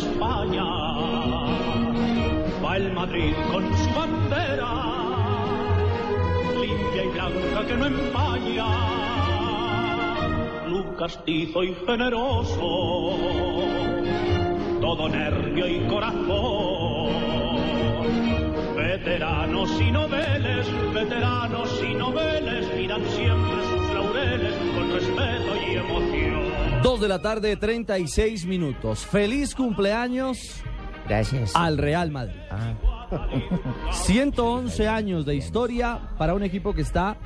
España. Va el Madrid con su bandera, limpia y blanca que no empaña. Club castizo y generoso, todo nervio y corazón. Veteranos y noveles, veteranos y noveles, miran siempre sus laureles con respeto y emoción. Dos de la tarde, 36 minutos. Feliz cumpleaños Gracias. al Real Madrid. Ah, 111 años de historia para un equipo que está,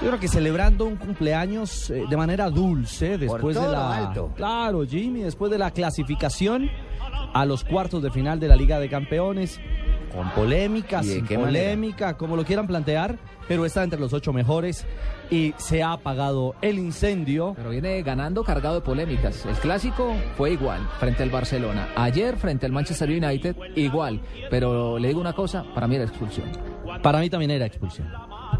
yo creo que celebrando un cumpleaños eh, de manera dulce después de la. alto. Claro, Jimmy, después de la clasificación a los cuartos de final de la Liga de Campeones. Con polémica, ¿Y de sin qué manera? polémica, como lo quieran plantear, pero está entre los ocho mejores y se ha apagado el incendio. Pero viene ganando cargado de polémicas. El clásico fue igual frente al Barcelona. Ayer frente al Manchester United igual. Pero le digo una cosa, para mí era expulsión. Para mí también era expulsión.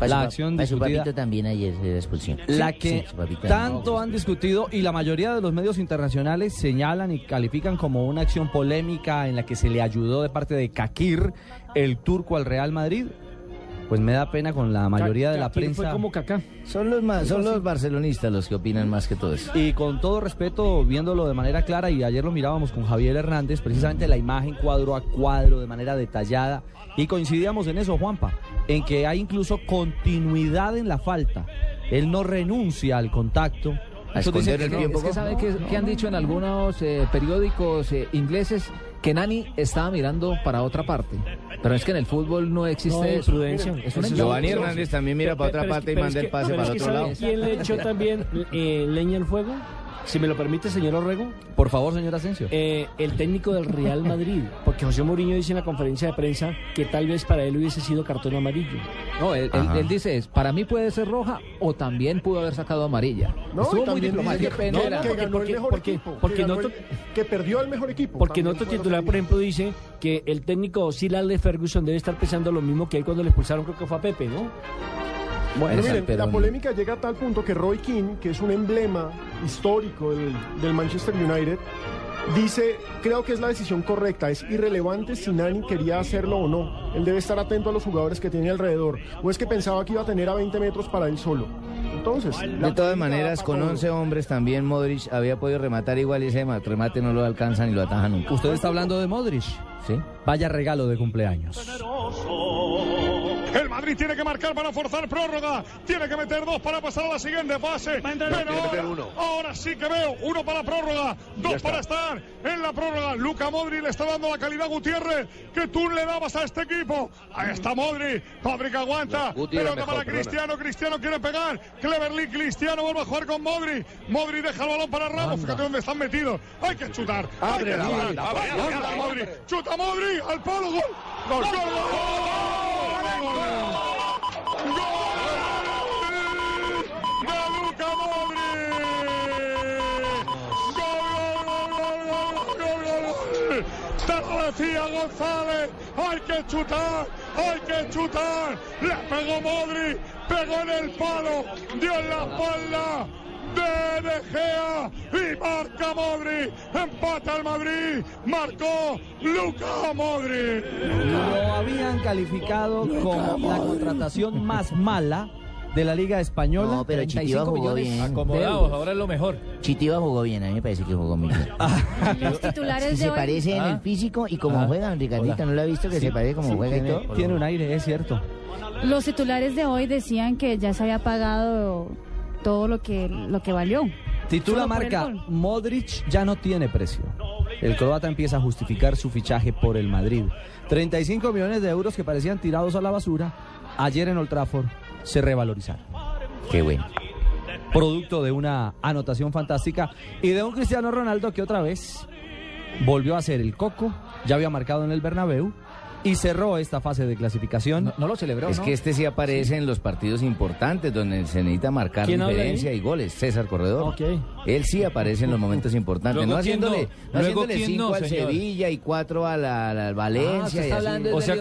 La su, acción su papito también ayer de la expulsión. La que sí, tanto han discutido y la mayoría de los medios internacionales señalan y califican como una acción polémica en la que se le ayudó de parte de Kakir, el turco al Real Madrid. Pues me da pena con la mayoría de la prensa. Fue como Kaká. Son los, ma- son los barcelonistas los que opinan más que todo eso. Y con todo respeto, viéndolo de manera clara, y ayer lo mirábamos con Javier Hernández, precisamente la imagen cuadro a cuadro, de manera detallada, y coincidíamos en eso, Juanpa, en que hay incluso continuidad en la falta. Él no renuncia al contacto. A esconder el tiempo. Es que sabe que, que han dicho en algunos eh, periódicos eh, ingleses que Nani estaba mirando para otra parte. Pero es que en el fútbol no existe No eso. prudencia. Es una Giovanni. Hernández también mira para otra parte y manda el pase para otro lado. ¿sabe ¿Quién le echó también eh, leña al fuego? Si me lo permite, señor Orrego, Por favor, señor Asensio. eh, el técnico del Real Madrid, porque José Mourinho dice en la conferencia de prensa que tal vez para él hubiese sido cartón amarillo. No, él, él- él dice, es, para mí puede ser roja o también pudo haber sacado amarilla. No, Estuvo muy diplomático. que, pena no, que porque- porque- el porque- equipo, porque que, noto- el- que perdió el mejor equipo. Porque en otro titular, por ejemplo, dice que el técnico Alex Ferguson debe estar pensando lo mismo que él cuando le expulsaron, creo que fue a Pepe, ¿no? Bueno, miren, la polémica llega a tal punto que Roy Keane, que es un emblema histórico del, del Manchester United, dice, creo que es la decisión correcta, es irrelevante si Nani quería hacerlo o no. Él debe estar atento a los jugadores que tiene alrededor. O es que pensaba que iba a tener a 20 metros para él solo. Entonces, De todas maneras, con para 11 hombres también Modric había podido rematar igual y ese ma- remate no lo alcanza ni lo ataja nunca. Usted está hablando de Modric. ¿Sí? Vaya regalo de cumpleaños. El Madrid tiene que marcar para forzar prórroga. Tiene que meter dos para pasar a la siguiente fase. Pero ahora, ahora sí que veo uno para prórroga, dos para estar en la prórroga. Luca Modri le está dando la calidad a Gutiérrez que tú le dabas a este equipo. Ahí está Modri. Modric aguanta. Pelota para Cristiano. Cristiano quiere pegar. Cleverly Cristiano vuelve a jugar con Modri. Modri deja el balón para Ramos. Fíjate dónde están metidos. Hay que chutar. Hay que chutar. Anda, Modri. Chuta Modri al. Gol. Gol. Gol. ¡Gol! Decía González, hay que chutar, hay que chutar. Le pegó Modri, pegó en el palo, dio en la espalda de De Gea y marca Modri. Empata el Madrid, marcó Luka Modri. Lo habían calificado como la contratación más mala de la Liga Española. No, pero 35 Chitiva jugó bien. Acomodados, ahora es lo mejor. Chitiva jugó bien, a mí me parece que jugó bien. Los titulares de se hoy. parece en el físico y como juega, don Ricardito, ¿no lo ha visto que se parece como juega y todo? Tiene un aire, es cierto. Los titulares de hoy decían que ya se había pagado todo lo que, lo que valió. Titula marca, Modric ya no tiene precio. El croata empieza a justificar su fichaje por el Madrid. 35 millones de euros que parecían tirados a la basura, ayer en Old Trafford se revalorizaron. Qué bueno. Producto de una anotación fantástica y de un Cristiano Ronaldo que otra vez volvió a ser el coco, ya había marcado en el Bernabéu y cerró esta fase de clasificación. No, lo celebró. Es que este sí aparece en los partidos importantes donde se necesita marcar diferencia y goles. César Corredor. Okay. Él sí aparece en los momentos importantes, luego no haciéndole, no, haciéndole. Sevilla y cuatro a la, ah, Valencia. O, sea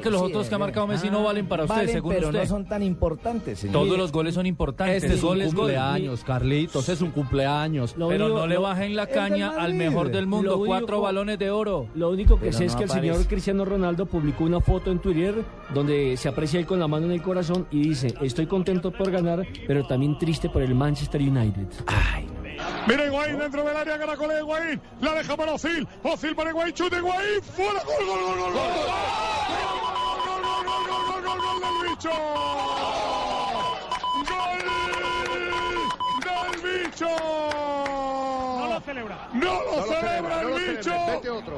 que, los otros que ha eh, marcado eh. Messi no valen para ah, usted, según pero usted. no son tan importantes. Señor. Todos los goles son importantes. Este es un cumpleaños, y... Carlitos, es un cumpleaños. Pero no le bajen la caña al mejor del mundo, cuatro balones de oro. Lo único que sé es que el señor Cristiano Ronaldo publicó una foto en Twitter donde se aprecia él con la mano en el corazón y dice, estoy contento por ganar, pero también triste por el Manchester United. Ay. Mira Higuaín dentro del área, Caracol de Higuaín. La deja para Ocil. Ocil para Higuaín, chute Higuaín. Fuera, gol, gol, gol, gol, gol. Gol, gol, gol, gol, gol, gol, gol del bicho. Gol del bicho. No lo, no celebra, lo celebra, el bicho,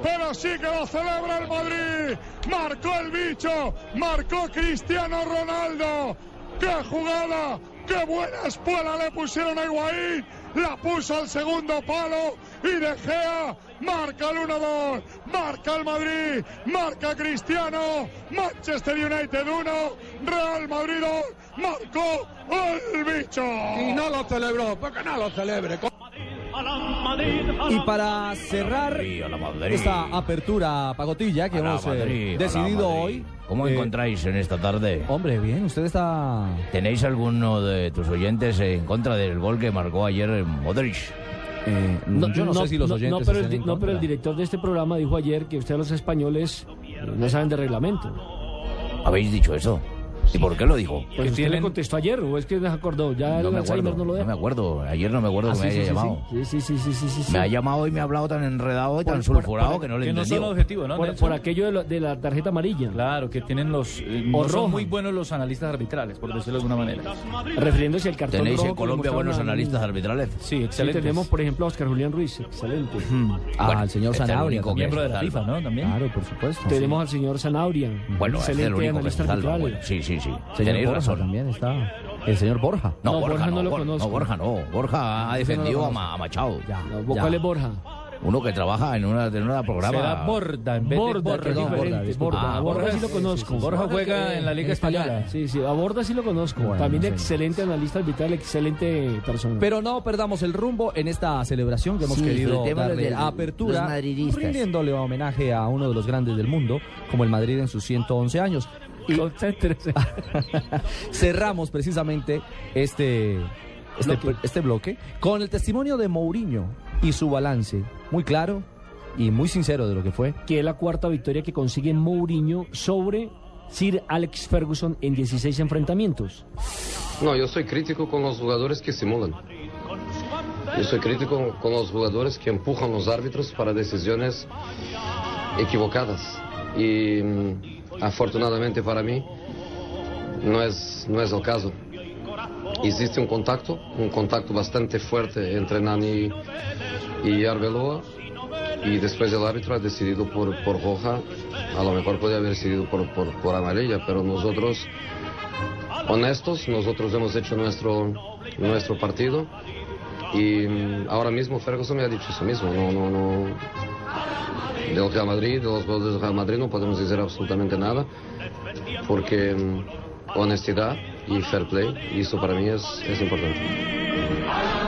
pero sí que lo celebra el Madrid. Marcó el bicho, marcó Cristiano Ronaldo. ¡Qué jugada! ¡Qué buena espuela le pusieron a Higuaín! la puso al segundo palo y De Gea marca el 1-2, marca el Madrid, marca Cristiano, Manchester United 1, Real Madrid 2, marcó el bicho. Y no lo celebró, pues porque no lo celebre. Y para cerrar esta apertura pagotilla que hemos eh, decidido hoy, ¿Cómo eh, encontráis en esta tarde? Hombre, bien, usted está... ¿Tenéis alguno de tus oyentes en contra del gol que marcó ayer en Modric? Eh, no, yo no, sé si los oyentes no, pero, el, no pero el director de este programa dijo ayer que ustedes los españoles eh, no saben de reglamento. ¿Habéis dicho eso? ¿Y por qué lo dijo? Pues usted le contestó ayer, o es que no acordó, ya no el me acuerdo, no lo deja. No me acuerdo, ayer no me acuerdo ah, que me haya llamado. Sí, sí, sí, Me ha llamado y me ha hablado tan enredado y tan sulfurado que no le entendí. Que no son objetivos, ¿no? Por, aquello de, lo, de, la tarjeta amarilla. Claro, que tienen los... Eh, son muy buenos los analistas arbitrales, por decirlo de alguna manera. Refiriéndose al cartón ¿Tenéis en Colombia buenos una... analistas arbitrales? Sí, excelente. tenemos, por ejemplo, a Oscar Julián Ruiz, excelente. Al señor este Sanabria. Miembro de la FIFA, ¿no? También. Claro, por supuesto. Tenemos al señor Sanabria. Bueno, excelente analista arbitral. Sí, sí, sí. Señor Borja también estaba. El señor Borja. No, Borja, no, lo Borja, Borja no. Borja ha defendido a, Machado. ¿Cuál es Borja? Uno que trabaja en una, en una programa. Será Borda, en vez Borda, de Borda, no, ah, Borda, sí lo conozco. Sí. Borja juega en la Liga Española. Sí, sí, a Borda sí lo conozco. También excelente analista arbitral, excelente persona. Pero no perdamos el rumbo en esta celebración que hemos sí, querido darle de apertura, rindiéndole homenaje a uno de los grandes del mundo, como el Madrid en sus 111 años. Cerramos precisamente este, este, bloque. este bloque con el testimonio de Mourinho y su balance. Muy claro y muy sincero de lo que fue. Que es la cuarta victoria que consigue Mourinho sobre Sir Alex Ferguson en 16 enfrentamientos. No, yo soy crítico con los jugadores que simulan. Yo soy crítico con los jugadores que empujan los árbitros para decisiones equivocadas. Y mm, afortunadamente para mí, no es, no es el caso. Existe un contacto, un contacto bastante fuerte entre Nani y Arbeloa y después el árbitro ha decidido por, por roja, a lo mejor podría haber decidido por, por, amarilla, pero nosotros, honestos, nosotros hemos hecho nuestro, nuestro partido y mm, ahora mismo Ferguson me ha dicho eso mismo, no, no, no, del Real Madrid, de los do del Real Madrid, no podemos decir absolutamente nada, porque mm, honestidad y fair play, y eso para mí es, es importante.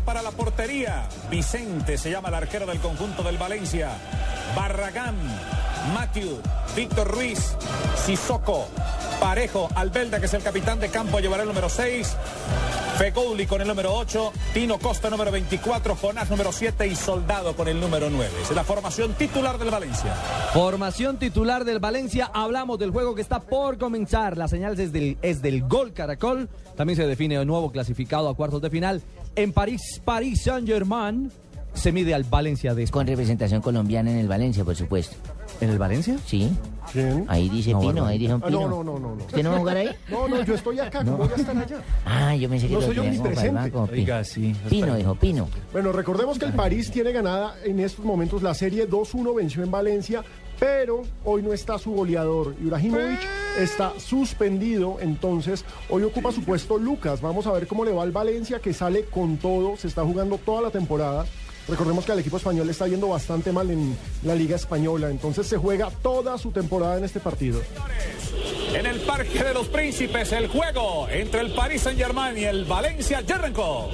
Para la portería. Vicente se llama el arquero del conjunto del Valencia. Barragán, Matthew, Víctor Ruiz, Sissoko, Parejo, Albelda, que es el capitán de campo, llevará el número 6. Fegoli con el número 8, Tino Costa número 24, Jonás número 7 y Soldado con el número 9. Es la formación titular del Valencia. Formación titular del Valencia. Hablamos del juego que está por comenzar. La señal es del, es del gol Caracol. También se define de nuevo clasificado a cuartos de final. En París, París Saint-Germain se mide al Valencia de Con representación colombiana en el Valencia, por supuesto. ¿En el Valencia? Sí. ¿Quién? Ahí dice No, Pino, ahí dice un Ah, Pino. no, no, no, no, no. ¿Usted no va a jugar ahí? No, no, yo estoy acá, ¿cómo voy a estar allá? Ah, yo pensé que No lo soy tenía como como Oiga, sí. Pino, dijo Pino. Bueno, recordemos que el París tiene ganada en estos momentos la serie 2-1, venció en Valencia, pero hoy no está su goleador. Ibrahimovic está suspendido, entonces hoy ocupa su puesto Lucas. Vamos a ver cómo le va al Valencia, que sale con todo, se está jugando toda la temporada. Recordemos que al equipo español está yendo bastante mal en la Liga Española, entonces se juega toda su temporada en este partido. En el Parque de los Príncipes, el juego entre el Paris Saint-Germain y el Valencia ya.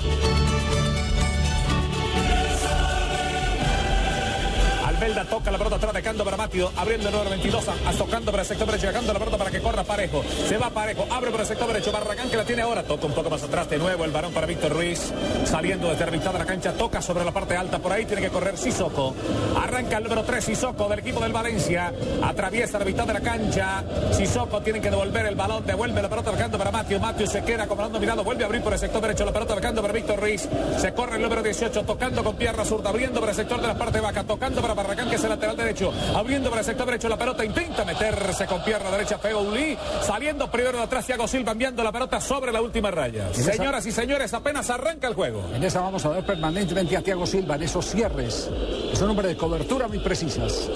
Albelda toca la pelota atrás dejando para Matio, abriendo el número 22, a- a tocando para el sector derecho, dejando la pelota para que corra Parejo. Se va Parejo, abre por el sector derecho, Barragán que la tiene ahora, toca un poco más atrás de nuevo el varón para Víctor Ruiz, saliendo desde la mitad de la cancha, toca sobre la parte alta, por ahí tiene que correr Sissoko. Arranca el número 3 Sissoko del equipo del Valencia, atraviesa la mitad de la cancha, Sissoko tiene que devolver el balón, devuelve la pelota dejando para Matio, Matio se queda acomodando mirado, vuelve a abrir por el sector derecho, la pelota dejando para Víctor Ruiz, se corre el número 18, tocando con pierna zurda, abriendo para el sector de la parte baja, tocando para Barragán que es el lateral derecho, abriendo para el sector derecho la pelota, intenta meterse con pierna derecha Fegouli, saliendo primero de atrás Thiago Silva enviando la pelota sobre la última raya. esa- Señoras y señores, apenas arranca el juego. En esa vamos a ver permanentemente a Thiago Silva en esos cierres. Es un hombre de cobertura muy precisas.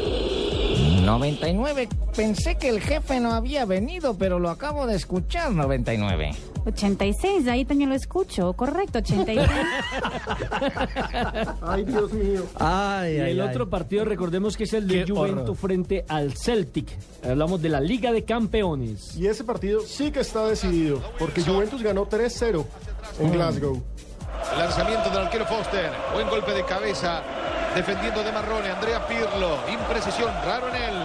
99. Pensé que el jefe no había venido, pero lo acabo de escuchar, 99. 86, ahí también lo escucho. Correcto, 86. Ay, Dios mío. Ay, Y ay, el ay. otro partido, recordemos que es el de Qué Juventus horror. frente al Celtic. Hablamos de la Liga de Campeones. Y ese partido sí que está decidido, porque Juventus ganó 3-0 en Glasgow. Lanzamiento del arquero Foster. Buen golpe de cabeza. Defendiendo de Marrone. Andrea Pirlo. Imprecisión. Raro en él.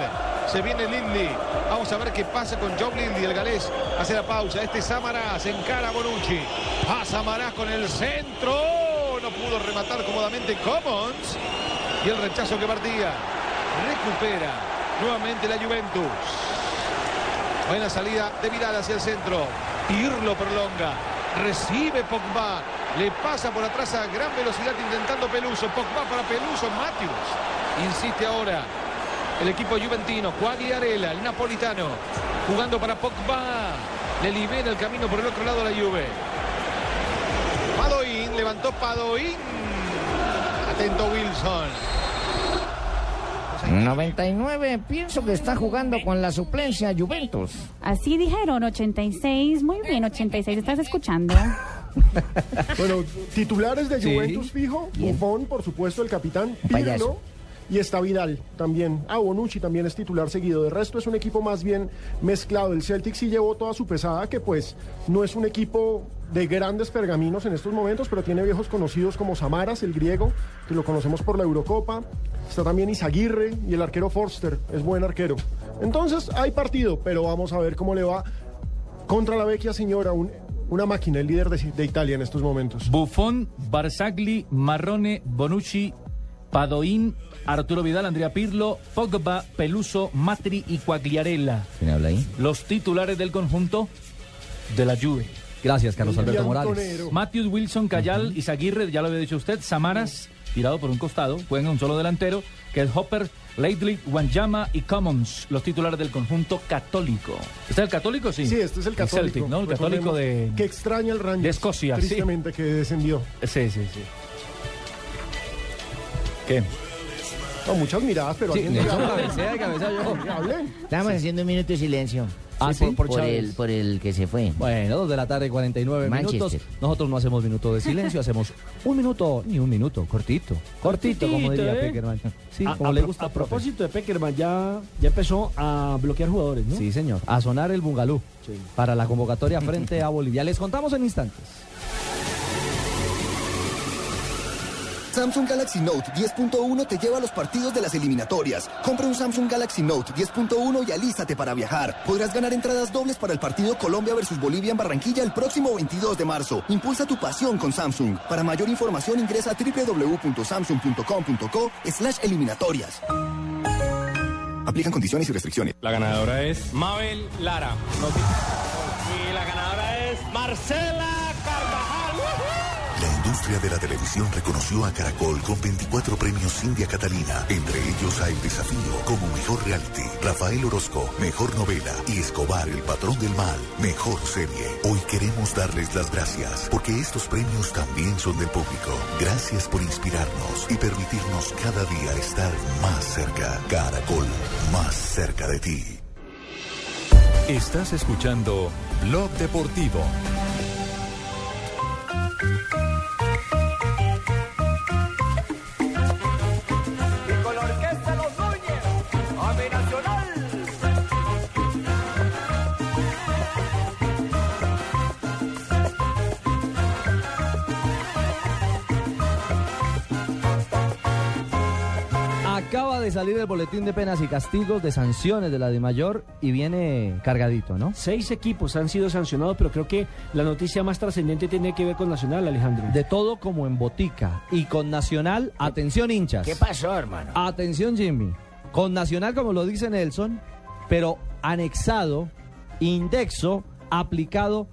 Se viene Lindley. Vamos a ver qué pasa con Joe Lindley. El galés hace la pausa. Este es Samaras. Encara a Bonucci. Pasa Samaras con el centro. No pudo rematar cómodamente Commons. Y el rechazo que partía. Recupera nuevamente la Juventus. Buena salida de Vidal hacia el centro. Pirlo prolonga. Recibe Pogba. Le pasa por atrás a gran velocidad intentando Peluso. Pogba para Peluso. Matthews. Insiste ahora. El equipo juventino. Quagliarella, el napolitano. Jugando para Pogba. Le libera el camino por el otro lado a la Juve. Padoín. Levantó Padoín. Atento Wilson. 99. Pienso que está jugando con la suplencia Juventus. Así dijeron, 86. Muy bien, 86. ¿Estás escuchando? Bueno, titulares de Sí. Juventus fijo, Buffon, por supuesto, el capitán. Pirlo, y está Vidal también. Ah, Bonucci también es titular seguido. De resto es un equipo más bien mezclado. El Celtic sí llevó toda su pesada, que pues no es un equipo de grandes pergaminos en estos momentos, pero tiene viejos conocidos como Samaras, el griego, que lo conocemos por la Eurocopa. Está también Izaguirre y el arquero Forster, es buen arquero. Entonces hay partido, pero vamos a ver cómo le va contra la vecchia señora, un- una máquina, el líder de, de Italia en estos momentos. Buffon, Barzagli, Marrone, Bonucci, Padoín, Arturo Vidal, Andrea Pirlo, Pogba, Peluso, Matri y Quagliarella. ¿Quién habla ahí? Los titulares del conjunto de la Juve. Gracias, Carlos Alberto Morales. Matthews, Wilson, Cayal, Izaguirre, ya lo había dicho usted, Samaras, tirado por un costado, juegan un solo delantero, que es Hopper, Lately, Wanjama y Commons, los titulares del conjunto católico. ¿Este es el católico? Sí. Sí, este es el católico. Celtic, ¿no? El católico de... Que extraña el Rangers. de Escocia, sí. Tristemente que descendió. Sí, sí, sí. ¿Qué? No, muchas miradas, pero Sí, alguien y cabecea yo. Hablen. Estamos haciendo un minuto de silencio. Ah, sí, por, el, por el que se fue. Bueno, dos de la tarde, 49 Manchester. minutos. Nosotros no hacemos minuto de silencio, hacemos un minuto, ni un minuto, cortito. Cortito, como diría ¿eh? Peckerman. Sí, a, como a le gusta A propósito de Peckerman, ya, ya empezó a bloquear jugadores, ¿no? Sí, señor. A sonar el bungalú Sí. para la convocatoria frente a Bolivia. Les contamos en instantes. Samsung Galaxy Note 10.1 te lleva a los partidos de las eliminatorias. Compra un Samsung Galaxy Note 10.1 y alístate para viajar. Podrás ganar entradas dobles para el partido Colombia versus Bolivia en Barranquilla el próximo 22 de marzo. Impulsa tu pasión con Samsung. Para mayor información ingresa a www.samsung.com.co slash eliminatorias. Aplican condiciones y restricciones. La ganadora es Mabel Lara. Y la ganadora es Marcela Carvajal. La industria de la televisión reconoció a Caracol con 24 premios India Catalina, entre ellos a El Desafío como Mejor Reality, Rafael Orozco, Mejor Novela y Escobar, el Patrón del Mal, Mejor Serie. Hoy queremos darles las gracias porque estos premios también son del público. Gracias por inspirarnos y permitirnos cada día estar más cerca. Caracol, más cerca de ti. Estás escuchando Blog Deportivo. De salir el boletín de penas y castigos de sanciones de la DIMAYOR y viene cargadito, ¿no? Seis equipos han sido sancionados, pero creo que la noticia más trascendente tiene que ver con Nacional, Alejandro. De todo como en botica. Y con Nacional, atención hinchas. ¿Qué pasó, hermano? Atención Jimmy. Con Nacional, como lo dice Nelson, pero anexado, indexo, aplicado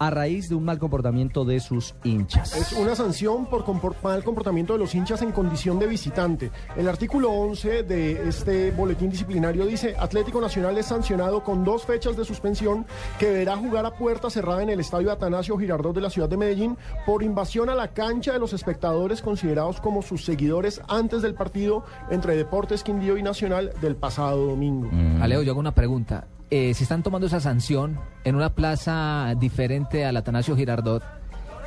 a raíz de un mal comportamiento de sus hinchas. Es una sanción por mal comportamiento de los hinchas en condición de visitante. El artículo 11 de este boletín disciplinario dice, Atlético Nacional es sancionado con dos fechas de suspensión que deberá jugar a puerta cerrada en el estadio Atanasio Girardot de la ciudad de Medellín por invasión a la cancha de los espectadores considerados como sus seguidores antes del partido entre Deportes Quindío y Nacional del pasado domingo. Alejo, yo hago una pregunta. Eh, si están tomando esa sanción en una plaza diferente al Atanasio Girardot,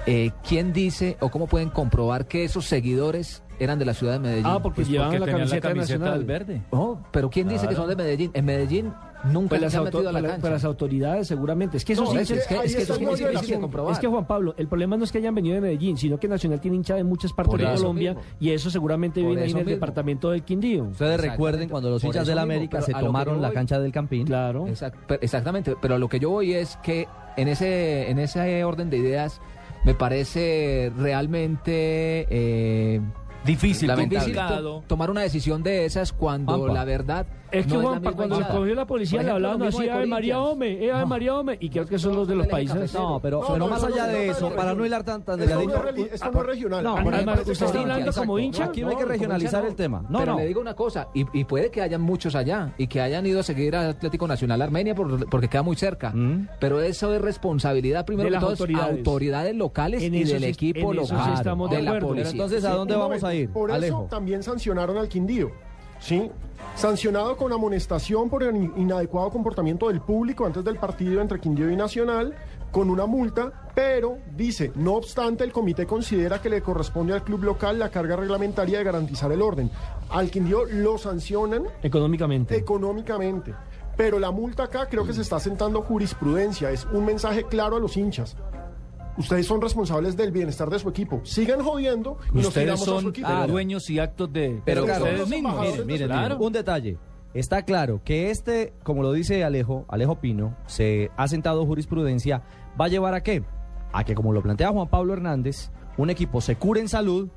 eh, ¿quién dice o cómo pueden comprobar que esos seguidores eran de la ciudad de Medellín? Ah, porque Pues llevaban porque la la camiseta nacional. del verde. Oh, pero ¿quién dice que son de Medellín? En Medellín nunca Pues se las, han auto- metido a la pues cancha. pues las autoridades seguramente. Es que esos No, hinchas- es que- es que eso es de comprobar. Es que Juan Pablo, el problema no es que hayan venido de Medellín, sino que Nacional tiene hincha de muchas partes Por de eso Colombia mismo. y eso seguramente Por viene ahí en eso el mismo. departamento del Quindío. Ustedes recuerden cuando los hinchas eso del América se que tomaron la cancha del Campín. Claro. Exactamente, pero a lo que yo voy es que en ese, en ese orden de ideas me parece realmente eh, Difícil, to- tomar una decisión de esas cuando Juanpa. la verdad Es que no Juanpa, es la cuando hinchada. cogió la policía Por le ejemplo, hablaban así, de Ave María Corinthians. Ome, eh, Ave María Ome, y creo que son los de los países. No, pero, No, pero no, más allá no de es eso, regional. para no hilar tan, tan Esto no delgadito. es reli- esto no es regional. No, ejemplo, usted está hablando exacto. como hincha. Aquí no hay que regionalizar el tema. No, pero no. le digo una cosa, y, y puede que hayan muchos allá, y que hayan ido a seguir a Atlético Nacional Armenia por- porque queda muy cerca. Mm. Pero eso es responsabilidad primero De de las todas autoridades. locales y del equipo local, de, de la policía. Entonces, ¿a dónde vamos a ir? Por Alejo. eso también sancionaron al Quindío. ¿sí? Sancionado con amonestación por el in- inadecuado comportamiento del público antes del partido entre Quindío y Nacional, con una multa, pero dice, no obstante, el comité considera que le corresponde al club local la carga reglamentaria de garantizar el orden. Al Quindío lo sancionan Económicamente. económicamente. Pero la multa acá creo que se está sentando jurisprudencia, es un mensaje claro a los hinchas. Ustedes son responsables del bienestar de su equipo. Sigan jodiendo y nos Ustedes tiramos a su son equipo. ah, dueños y actos de Pero claro, ustedes los mismos. Miren, miren, Claro. un detalle. Está claro que este, como lo dice Alejo, Alejo Pino, se ha sentado jurisprudencia, va a llevar a qué? A que, como lo plantea Juan Pablo Hernández, un equipo se cure en salud,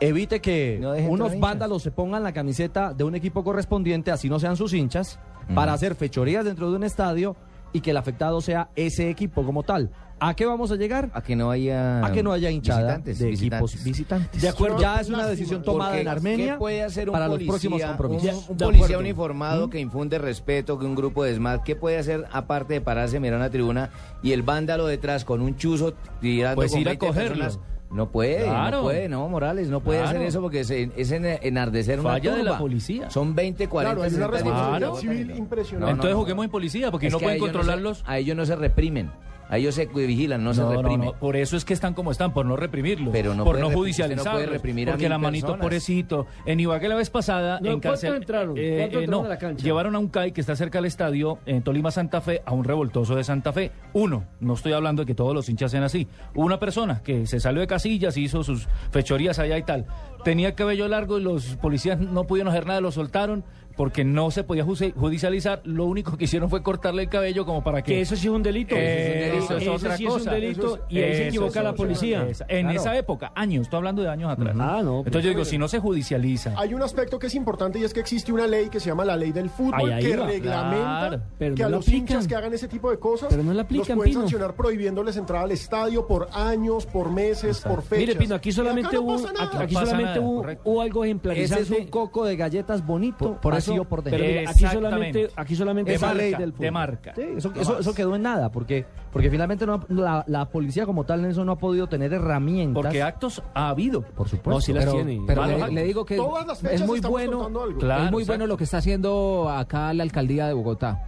evite que No unos vándalos se pongan la camiseta de un equipo correspondiente, así no sean sus hinchas, para hacer fechorías dentro de un estadio y que el afectado sea ese equipo como tal. ¿A qué vamos a llegar? A que no haya A que no haya hinchada visitantes, de visitantes. equipos visitantes. De acuerdo. Ya es una decisión tomada Porque, en Armenia ¿Qué puede hacer un para los policía, próximos compromisos. Un, policía uniformado que infunde respeto, que un grupo de SMAT, ¿qué puede hacer aparte de pararse, mirar una tribuna y el vándalo detrás con un chuzo tirando Pues con ir a 20 cogerlo. personas? No puede, Claro. no puede, no, Morales, no puede Claro. hacer eso porque es, es en- enardecer una Falla de la turba. policía. Son 20, 40, Claro, hay una 60 responsabilidad niños. civil impresionante. Entonces juguemos en policía, porque Es no pueden no controlarlos. se- a ellos no se reprimen. A ellos se vigilan, no, se No, reprimen. no, por eso es que están como están, por no reprimirlos, Pero no por no no puede reprimir a porque la manito personas. pobrecito. En Ibagué la vez pasada, No, en ¿cuántos cárcel, entraron? eh, ¿Cuántos eh, entraron no, a la cancha? llevaron a un CAI que está cerca del estadio en Tolima Santa Fe a un revoltoso de Santa Fe. Uno, no estoy hablando de que todos los hinchas sean así. Una persona que se salió de casillas, hizo sus fechorías allá y tal. Tenía cabello largo y los policías no pudieron hacer nada, lo soltaron porque no se podía ju- judicializar. Lo único que hicieron fue cortarle el cabello como para que Que eso sí es un delito. Eh, Eso eso es Ese otra sí es un cosa. delito Eso es- y ahí se equivoca la policía. cosa. En Claro. esa época, años, estoy hablando de años atrás. Ah, no, Entonces yo digo, si no se judicializa. Hay un aspecto que es importante y es que existe una ley que se llama la ley del fútbol Ay, ahí que va. reglamenta Claro, pero que no a los aplican. hinchas que hagan ese tipo de cosas Pero no la los pueden Pino. sancionar prohibiéndoles entrar al estadio por años, por meses, por fechas. Mire, Pino, aquí solamente hubo, aquí, solamente hubo, algo Ese ejemplarizante. es un coco de galletas bonito, por eso, vacío por mire, aquí solamente, aquí solamente Esa marca, ley del de marca. Sí, eso, quedó en nada, porque, porque finalmente no, la, la policía como tal, Nelson, no ha podido tener herramientas. Porque actos ha habido. por supuesto. No, sí las Pero, tiene. pero Malos le, digo que Todas las fechas es muy bueno. Claro, es muy bueno lo que está haciendo acá la alcaldía de Bogotá.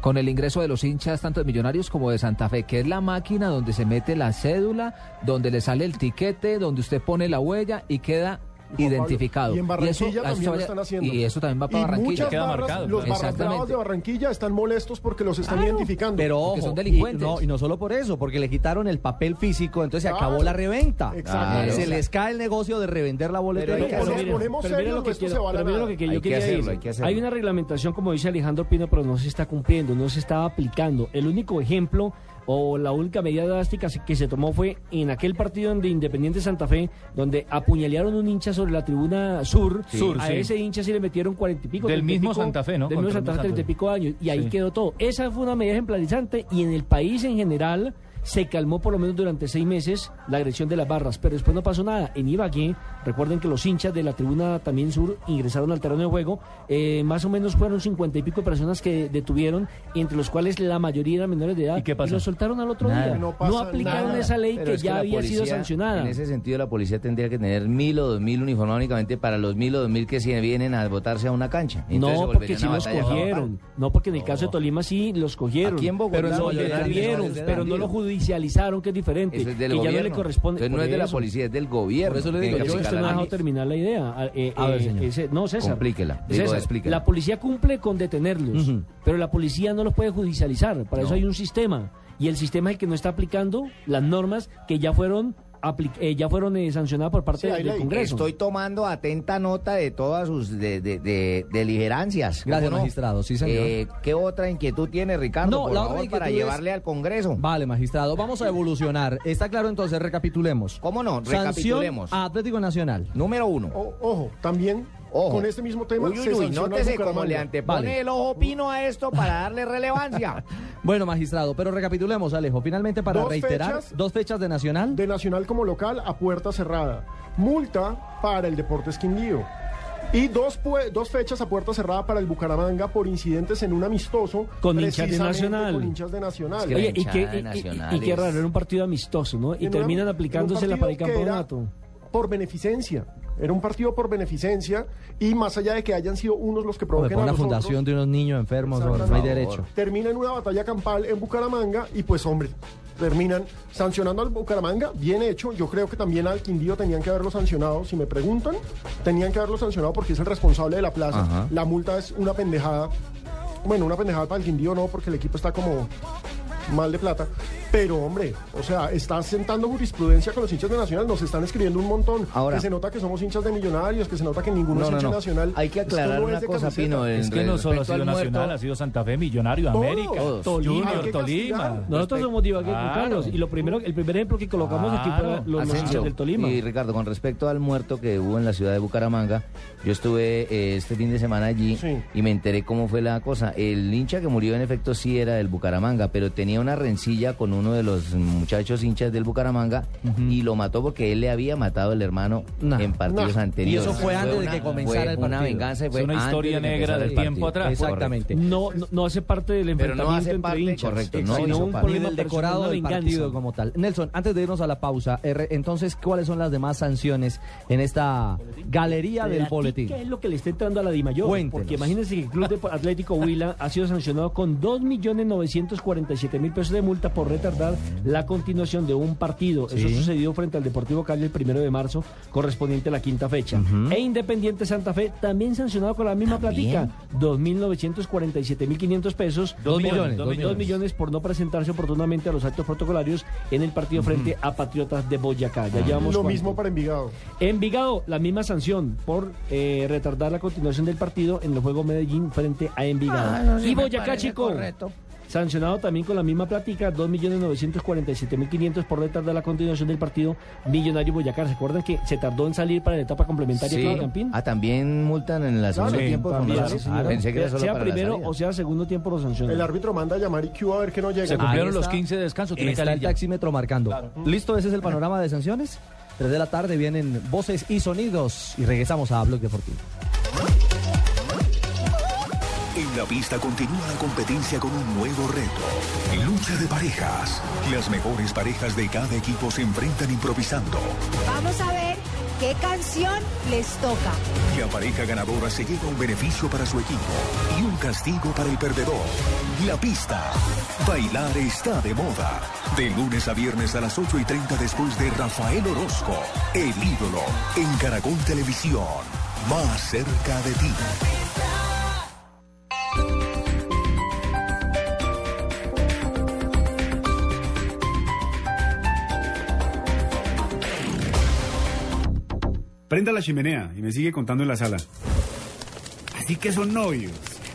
Con el ingreso de los hinchas, tanto de Millonarios como de Santa Fe, que es la máquina donde se mete la cédula, donde le sale el tiquete, donde usted pone la huella y queda identificado. Pablo, Y en Barranquilla eso- también eso lo están haciendo. Y eso también va para Y Barranquilla. Queda barras, marcado, los claro. barras de Barranquilla están molestos porque los están Claro, identificando. Pero ojo, son y delincuentes. no, y no solo por eso, porque le quitaron el papel físico, entonces se Claro. acabó la reventa. Exacto. Se les cae el negocio de revender la boletería. que Pero ponemos pero serios, lo que quiero- se pero nada. lo que yo Hay que quería hacerlo, decir. hay. Hay una reglamentación, como dice Alejandro Pino, pero no se está cumpliendo, no se está aplicando. El único ejemplo o la única medida drástica que se tomó fue en aquel partido de Independiente Santa Fe, donde apuñalearon un hincha sobre la tribuna sur. Sí. Sur, a sí. ese hincha sí le metieron cuarenta y pico. Del 30 y mismo pico- Santa Fe, ¿no? Del mismo Santa Fe, Santa Fe. treinta y pico años. Y ahí Sí. quedó todo. Esa fue una medida ejemplarizante y en el país en general se calmó por lo menos durante seis meses la agresión de las barras, pero después no pasó nada. En Ibagué, recuerden que los hinchas de la tribuna también sur ingresaron al terreno de juego, eh, más o menos fueron cincuenta y pico de personas que detuvieron, entre los cuales la mayoría eran menores de edad, ¿Y qué pasó? los soltaron al otro Nada. día. No aplicaron nada. esa ley Pero que es ya había sido sancionada. En ese sentido, la policía tendría que tener mil o dos mil uniformados únicamente para los mil o dos mil que se vienen a votarse a una cancha. Entonces No, porque sí los cogieron. No, porque en el caso de Tolima sí los cogieron. Aquí en Bogotá, pero no, pero no lo judicializaron, que es diferente. Eso es del que ya no le gobierno. corresponde. Entonces no es de la eso. policía, es del gobierno. Por eso le digo, que yo usted no ha dejado terminar la idea. Ah, eh, A ver, eh, señor. ese- no, César. Complíquela, digo, César, explíquela. La policía cumple con detenerlos, pero la policía no los puede judicializar. Para eso hay un sistema. Y el sistema es el que no está aplicando las normas que ya fueron, eh, ya fueron eh, sancionadas por parte Sí, del. Congreso. Estoy tomando atenta nota de todas sus de, de, de- deliberancias. ¿cómo Gracias, no? magistrado. Sí, señor. Eh, ¿Qué otra inquietud tiene, Ricardo? No, por la otra favor, para es- llevarle al Congreso. Vale, magistrado, vamos a evolucionar. Está claro entonces, recapitulemos. ¿Cómo no? Sanción Recapitulemos. a Atlético Nacional. Número uno. O- ojo, también Ojo. con este mismo tema Uy, uy, uy, nótese cómo le antepone Vale. el ojo pino a esto para darle relevancia. Bueno, magistrado, pero recapitulemos, Alejo. Finalmente, para Dos reiterar, fechas. dos fechas de Nacional. de Nacional como local a puerta cerrada. Multa para el Deportes Quindío. Y dos, pue- dos fechas a puerta cerrada para el Bucaramanga por incidentes en un amistoso. Con hinchas de Nacional. Con hinchas de Nacional. Es que Oye, y, qué, de y- y- Nacional y qué es- raro, era un partido amistoso, ¿no? Y En terminan una- aplicándosela para el campeonato. Por beneficencia. Era un partido por beneficencia y más allá de que hayan sido unos los que Hombre, provoquen con a una los fundación de unos niños enfermos, no, no hay derecho. termina en una batalla campal en Bucaramanga y pues hombre, terminan sancionando al Bucaramanga, bien hecho, yo creo que también al Quindío tenían que haberlo sancionado, si me preguntan, tenían que haberlo sancionado porque es el responsable de la plaza, Ajá. la multa es una pendejada, bueno, una pendejada para el Quindío no, porque el equipo está como mal de plata, pero hombre, o sea, está sentando jurisprudencia con los hinchas de Nacional, nos están escribiendo un montón, Ahora- que se nota que somos hinchas de millonarios, que se nota que ninguno No, es no, hincha no. nacional. Hay que aclarar una cosa, camiseta. Pino. Es que no solo ha sido al Nacional, muerto. ha sido Santa Fe, Millonario, Todos, América, todos. Junior, Tolima. Nosotros somos de Ibagué, Claro. Carlos, y lo primero, el primer ejemplo que colocamos aquí fue Claro. los, los hinchas del Tolima. Y Ricardo, con respecto al muerto que hubo en la ciudad de Bucaramanga, yo estuve eh, este fin de semana allí Sí. y me enteré cómo fue la cosa. El hincha que murió en efecto sí era del Bucaramanga, pero tenía una rencilla con uno de los muchachos hinchas del Bucaramanga y lo mató porque él le había matado al hermano en partidos no. anteriores. Y eso fue antes de que comenzara fue el partido. una venganza y fue Es una historia negra del el tiempo partido. atrás. Exactamente. No, no, no hace parte del Pero no enfrentamiento hace entre parte, hinchas. correcto, no sino un problema del decorado del venganza. partido como tal. Nelson, antes de irnos a la pausa, R, entonces, ¿cuáles son las demás sanciones en esta galería del boletín? es lo que le está entrando a la Dimayor? Cuéntenos. Porque imagínense que el Club de Atlético Huila ha sido sancionado con 2.947.000 pesos de multa por retardar la continuación de un partido. Eso sucedió frente al Deportivo Cali el primero de marzo, correspondiente a la quinta fecha. E Independiente Santa Fe también sancionado con la misma platica, 2.947.500 pesos. Dos millones, dos dos millones. millones por no presentarse oportunamente a los actos protocolarios en el partido frente a Patriotas de Boyacá. Ya llevamos Lo cuánto? mismo para Envigado. Envigado, la misma sanción por eh, retardar la continuación del partido en el juego Medellín frente a Envigado. Ah, no, sí y Boyacá, chico, correcto. Sancionado también con la misma plática, 2.947.500 por retardar la continuación del partido Millonario Boyacá. ¿Se acuerdan que se tardó en salir para la etapa complementaria Sí. Claudio Campín? Ah, también multan en la segunda Sí, tiempo. cuando también, la- sí, señor. Pensé que era sea, solo sea para la primero o sea segundo tiempo lo sancionan. El árbitro manda a llamar IQ a ver que no llega. Se cumplieron los está. 15 de descanso. tiene que Está el taxímetro marcando. ¿Listo? Ese es el panorama de sanciones. 3 de la tarde vienen voces y sonidos y regresamos a Blog Deportivo. En la pista continúa la competencia con un nuevo reto. Lucha de parejas. Las mejores parejas de cada equipo se enfrentan improvisando. Vamos a ver qué canción les toca. La pareja ganadora se lleva un beneficio para su equipo y un castigo para el perdedor. La pista. Bailar está de moda. De lunes a viernes a las 8 y 30 después de Rafael Orozco. El ídolo. En Caracol Televisión. Más cerca de ti. Prenda la chimenea y me sigue contando en la sala. Así que son novios.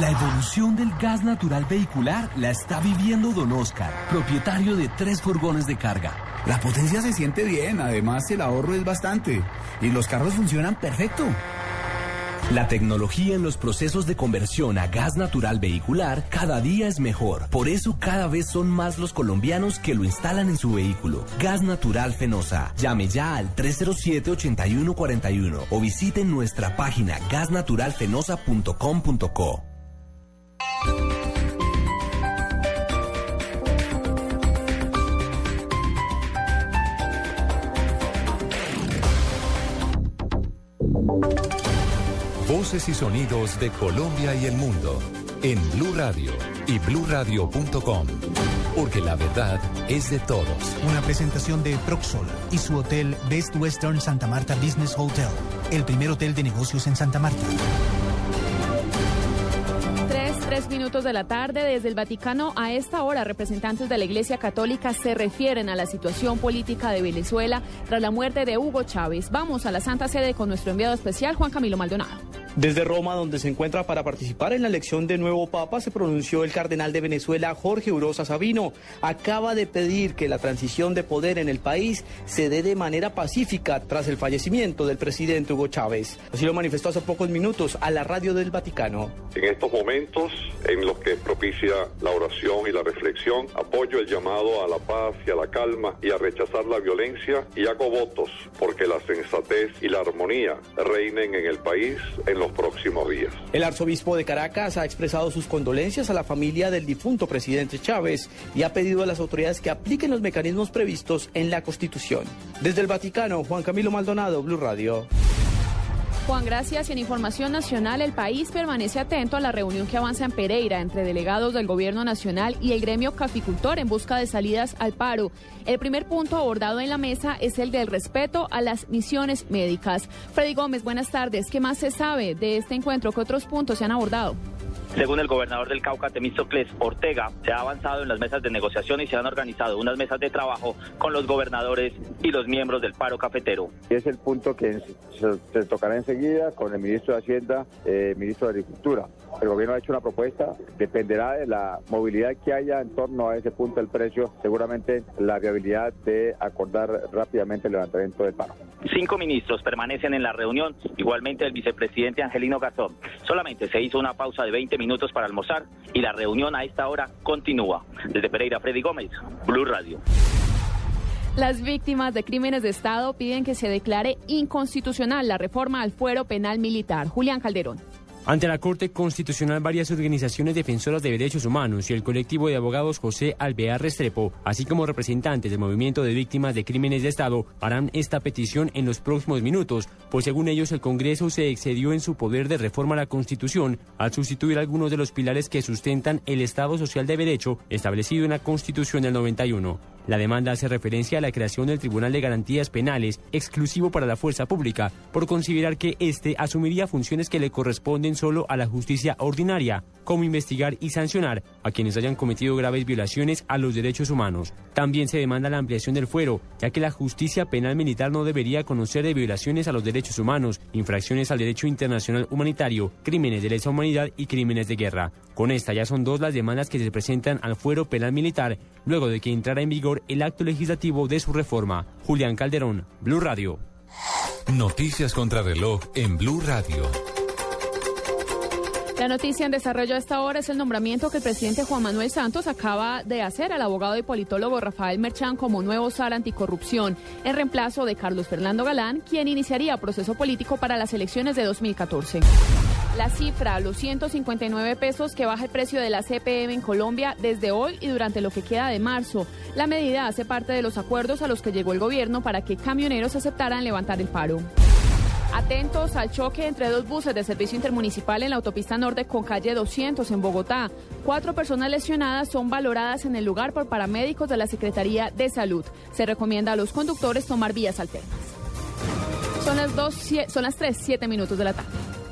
La evolución del gas natural vehicular la está viviendo Don Oscar, propietario de tres furgones de carga. La potencia se siente bien, además el ahorro es bastante. Y los carros funcionan perfecto. La tecnología en los procesos de conversión a gas natural vehicular cada día es mejor. Por eso cada vez son más los colombianos que lo instalan en su vehículo. Gas Natural Fenosa. Llame ya al 307-8141 o visite nuestra página gasnaturalfenosa.com.co. Voces y sonidos de Colombia y el mundo en Blue Radio y bluradio.com, porque la verdad es de todos. Una presentación de Proxol y su hotel Best Western Santa Marta Business Hotel, el primer hotel de negocios en Santa Marta. Tres, tres minutos de la tarde desde el Vaticano. A esta hora, representantes de la Iglesia Católica se refieren a la situación política de Venezuela tras la muerte de Hugo Chávez. Vamos a la Santa Sede con nuestro enviado especial, Juan Camilo Maldonado. Desde Roma, donde se encuentra para participar en la elección de nuevo Papa, se pronunció el cardenal de Venezuela, Jorge Urosa Sabino. Acaba de pedir que la transición de poder en el país se dé de manera pacífica tras el fallecimiento del presidente Hugo Chávez. Así lo manifestó hace pocos minutos a la radio del Vaticano. En estos momentos en los que propicia la oración y la reflexión, apoyo el llamado a la paz y a la calma y a rechazar la violencia y hago votos porque la sensatez y la armonía reinen en el país en los los próximos días. El arzobispo de Caracas ha expresado sus condolencias a la familia del difunto presidente Chávez y ha pedido a las autoridades que apliquen los mecanismos previstos en la Constitución. Desde el Vaticano, Juan Camilo Maldonado, Blue Radio. Juan, gracias. Y en Información Nacional, el país permanece atento a la reunión que avanza en Pereira entre delegados del Gobierno Nacional y el gremio caficultor en busca de salidas al paro. El primer punto abordado en la mesa es el del respeto a las misiones médicas. Freddy Gómez, buenas tardes. ¿Qué más se sabe de este encuentro? ¿Qué otros puntos se han abordado? Según el gobernador del Cauca, Temístocles Ortega, se ha avanzado en las mesas de negociación y se han organizado unas mesas de trabajo con los gobernadores y los miembros del paro cafetero. Es el punto que se, se tocará enseguida con el ministro de Hacienda, eh, ministro de Agricultura. El gobierno ha hecho una propuesta, dependerá de la movilidad que haya en torno a ese punto del precio, seguramente la viabilidad de acordar rápidamente el levantamiento del paro. Cinco ministros permanecen en la reunión, igualmente el vicepresidente Angelino Garzón. Solamente se hizo una pausa de 20 minutos para almorzar y la reunión a esta hora continúa. Desde Pereira, Freddy Gómez, Blue Radio. Las víctimas de crímenes de Estado piden que se declare inconstitucional la reforma al fuero penal militar. Julián Calderón. Ante la Corte Constitucional, varias organizaciones defensoras de derechos humanos y el colectivo de abogados José Alvear Restrepo, así como representantes del movimiento de víctimas de crímenes de Estado, harán esta petición en los próximos minutos, pues según ellos el Congreso se excedió en su poder de reforma a la Constitución al sustituir algunos de los pilares que sustentan el Estado Social de Derecho establecido en la Constitución del 91. La demanda hace referencia a la creación del Tribunal de Garantías Penales exclusivo para la fuerza pública, por considerar que éste asumiría funciones que le corresponden solo a la justicia ordinaria, como investigar y sancionar a quienes hayan cometido graves violaciones a los derechos humanos. También se demanda la ampliación del fuero, ya que la justicia penal militar no debería conocer de violaciones a los derechos humanos, infracciones al derecho internacional humanitario, crímenes de lesa humanidad y crímenes de guerra. Con esta ya son dos las demandas que se presentan al fuero penal militar luego de que entrara en vigor el acto legislativo de su reforma. Julián Calderón, Blue Radio. Noticias contra reloj en Blue Radio. La noticia en desarrollo a esta hora es el nombramiento que el presidente Juan Manuel Santos acaba de hacer al abogado y politólogo Rafael Merchán como nuevo SAR anticorrupción, en reemplazo de Carlos Fernando Galán, quien iniciaría proceso político para las elecciones de 2014. La cifra, los 159 pesos que baja el precio de la CPM en Colombia desde hoy y durante lo que queda de marzo. La medida hace parte de los acuerdos a los que llegó el gobierno para que camioneros aceptaran levantar el paro. Atentos al choque entre dos buses de servicio intermunicipal en la autopista norte con calle 200 en Bogotá. Cuatro personas lesionadas son valoradas en el lugar por paramédicos de la Secretaría de Salud. Se recomienda a los conductores tomar vías alternas. Son las, dos, son las 3, 7 minutos de la tarde.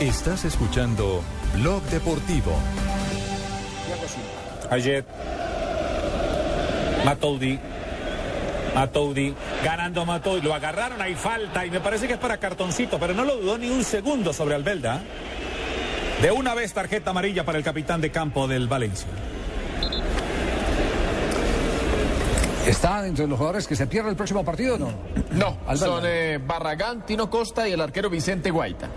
Estás escuchando Blog Deportivo. Ayer, Matoudi, Matoudi, ganando Matoudi, lo agarraron, hay falta y me parece que es para cartoncito, pero no lo dudó ni un segundo sobre Albelda. De una vez tarjeta amarilla para el capitán de campo del Valencia. ¿Está entre los jugadores que se pierden el próximo partido o no? No, Albelda. son eh, Barragán, Tino Costa y el arquero Vicente Guaita.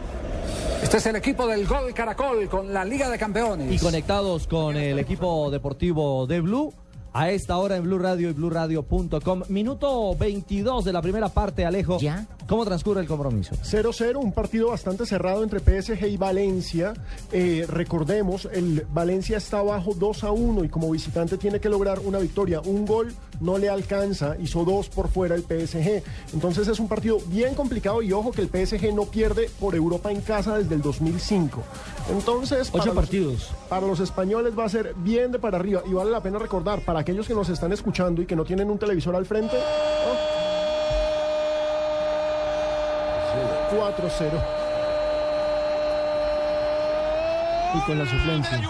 Este es el equipo del Gol Caracol con la Liga de Campeones. Y conectados con el equipo deportivo de Blue. A esta hora en Blue Radio y BlueRadio.com. Minuto 22 de la primera parte, Alejo. ¿Ya? ¿Cómo transcurre el compromiso? 0-0, un partido bastante cerrado entre PSG y Valencia. Eh, recordemos, el Valencia está abajo 2 a 1 y como visitante tiene que lograr una victoria. Un gol no le alcanza, hizo dos por fuera el PSG. Entonces es un partido bien complicado y ojo que el PSG no pierde por Europa en casa desde el 2005. Entonces, Ocho los- partidos. para los españoles va a ser bien de para arriba y vale la pena recordar para aquellos que nos están escuchando y que no tienen un televisor al frente. ¿no? 4-0. Y con la suplencia.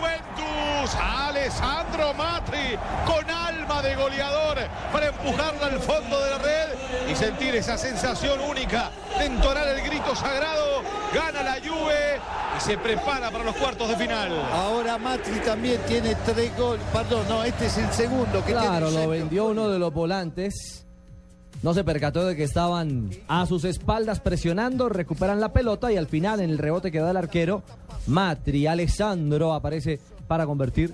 Juventus, Alessandro Matri con alma de goleador para empujarla al fondo de la red y sentir esa sensación única de entonar el grito sagrado. Gana la Juve y se prepara para los cuartos de final. Ahora Matri también tiene tres goles. Perdón, no, este es el segundo que Claro, tiene. lo vendió uno de los volantes. No se percató de que estaban a sus espaldas presionando, recuperan la pelota y al final en el rebote que da el arquero, Matri Alessandro aparece para convertir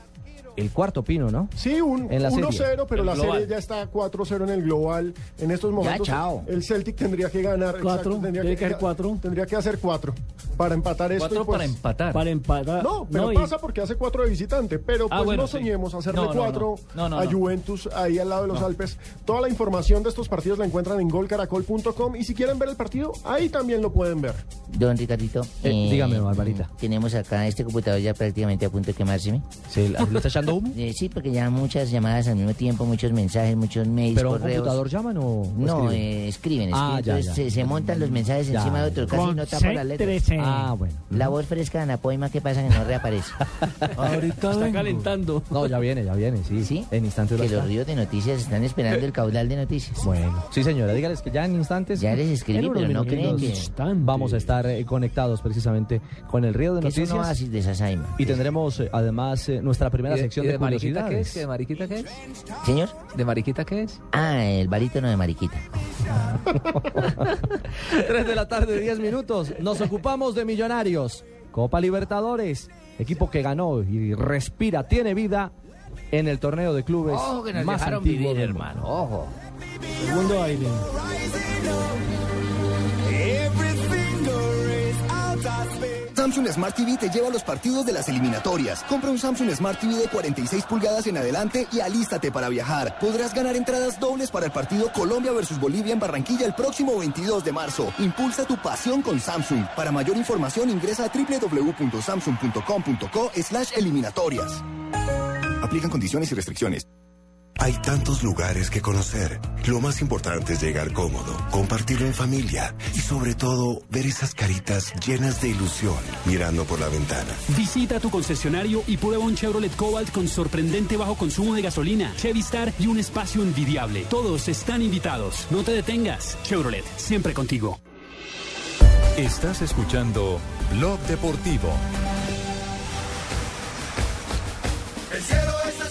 el cuarto pino, ¿no? Sí, un En la serie. 1-0, pero El la global. serie ya está 4-0 en el global. En estos momentos, chao. el Celtic tendría que ganar. Cuatro, tendría que hacer cuatro. Tendría que hacer cuatro para empatar esto. Cuatro y pues- para empatar. Para empatar. No, pero No, y- pasa porque hace cuatro de visitante. Pero Ah, pues bueno, no sí. soñemos hacerle No, no, no. cuatro No, no, a no. Juventus ahí al lado de los Alpes. Toda la información de estos partidos la encuentran en golcaracol.com y si quieren ver el partido, ahí también lo pueden ver. Don Ricardito. Eh, dígame, Barbarita. Tenemos acá este computador ya prácticamente a punto de quemárseme. ¿Sí, ¿Lo está echando humo? Eh, sí, porque ya muchas llamadas al mismo tiempo, muchos mensajes, muchos mails, ¿Pero correos. computador llaman o o No, escriben? eh, escriben, escriben. Ah, ya, Entonces ya. Se, se montan los mensajes Ya, encima de otros, casi no tapan las letras. Concéntrese. Ah, bueno. La voz fresca de Ana Poima, ¿qué pasa que no reaparece? Ahorita está calentando. No, ya viene, ya viene, sí. ¿Sí? En instantes Que los ríos de noticias están esperando el caudal de noticias. Bueno, sí señora, dígales que ya en instantes. Ya les escribí, pero no creen que- Vamos a estar eh, conectados precisamente con el río de Que es un noticias. oasis de Sasaima. Y tendremos además nuestra primera ¿Y de- sección de, de Mariquita qué es? ¿Que de Mariquita qué es? ¿Señor? ¿De Mariquita qué es? Ah, el barítono de Mariquita. 3 de la tarde, 10 minutos. Nos ocupamos de Millonarios. Copa Libertadores. Equipo que ganó y respira, tiene vida en el torneo de clubes Ojo que nos más dejaron antiguo vivir, del hermano. Ojo. Segundo aire. Samsung Smart TV te lleva a los partidos de las eliminatorias. Compra un Samsung Smart TV de 46 pulgadas en adelante y alístate para viajar. Podrás ganar entradas dobles para el partido Colombia versus Bolivia en Barranquilla el próximo 22 de marzo. Impulsa tu pasión con Samsung. Para mayor información ingresa a www.samsung.com.co slash eliminatorias. Aplican condiciones y restricciones. Hay tantos lugares que conocer. Lo más importante es llegar cómodo, compartirlo en familia y sobre todo ver esas caritas llenas de ilusión mirando por la ventana. Visita tu concesionario y prueba un Chevrolet Cobalt con sorprendente bajo consumo de gasolina, Chevy Star y un espacio envidiable. Todos están invitados. No te detengas. Chevrolet, siempre contigo. Estás escuchando Blog Deportivo. El cielo es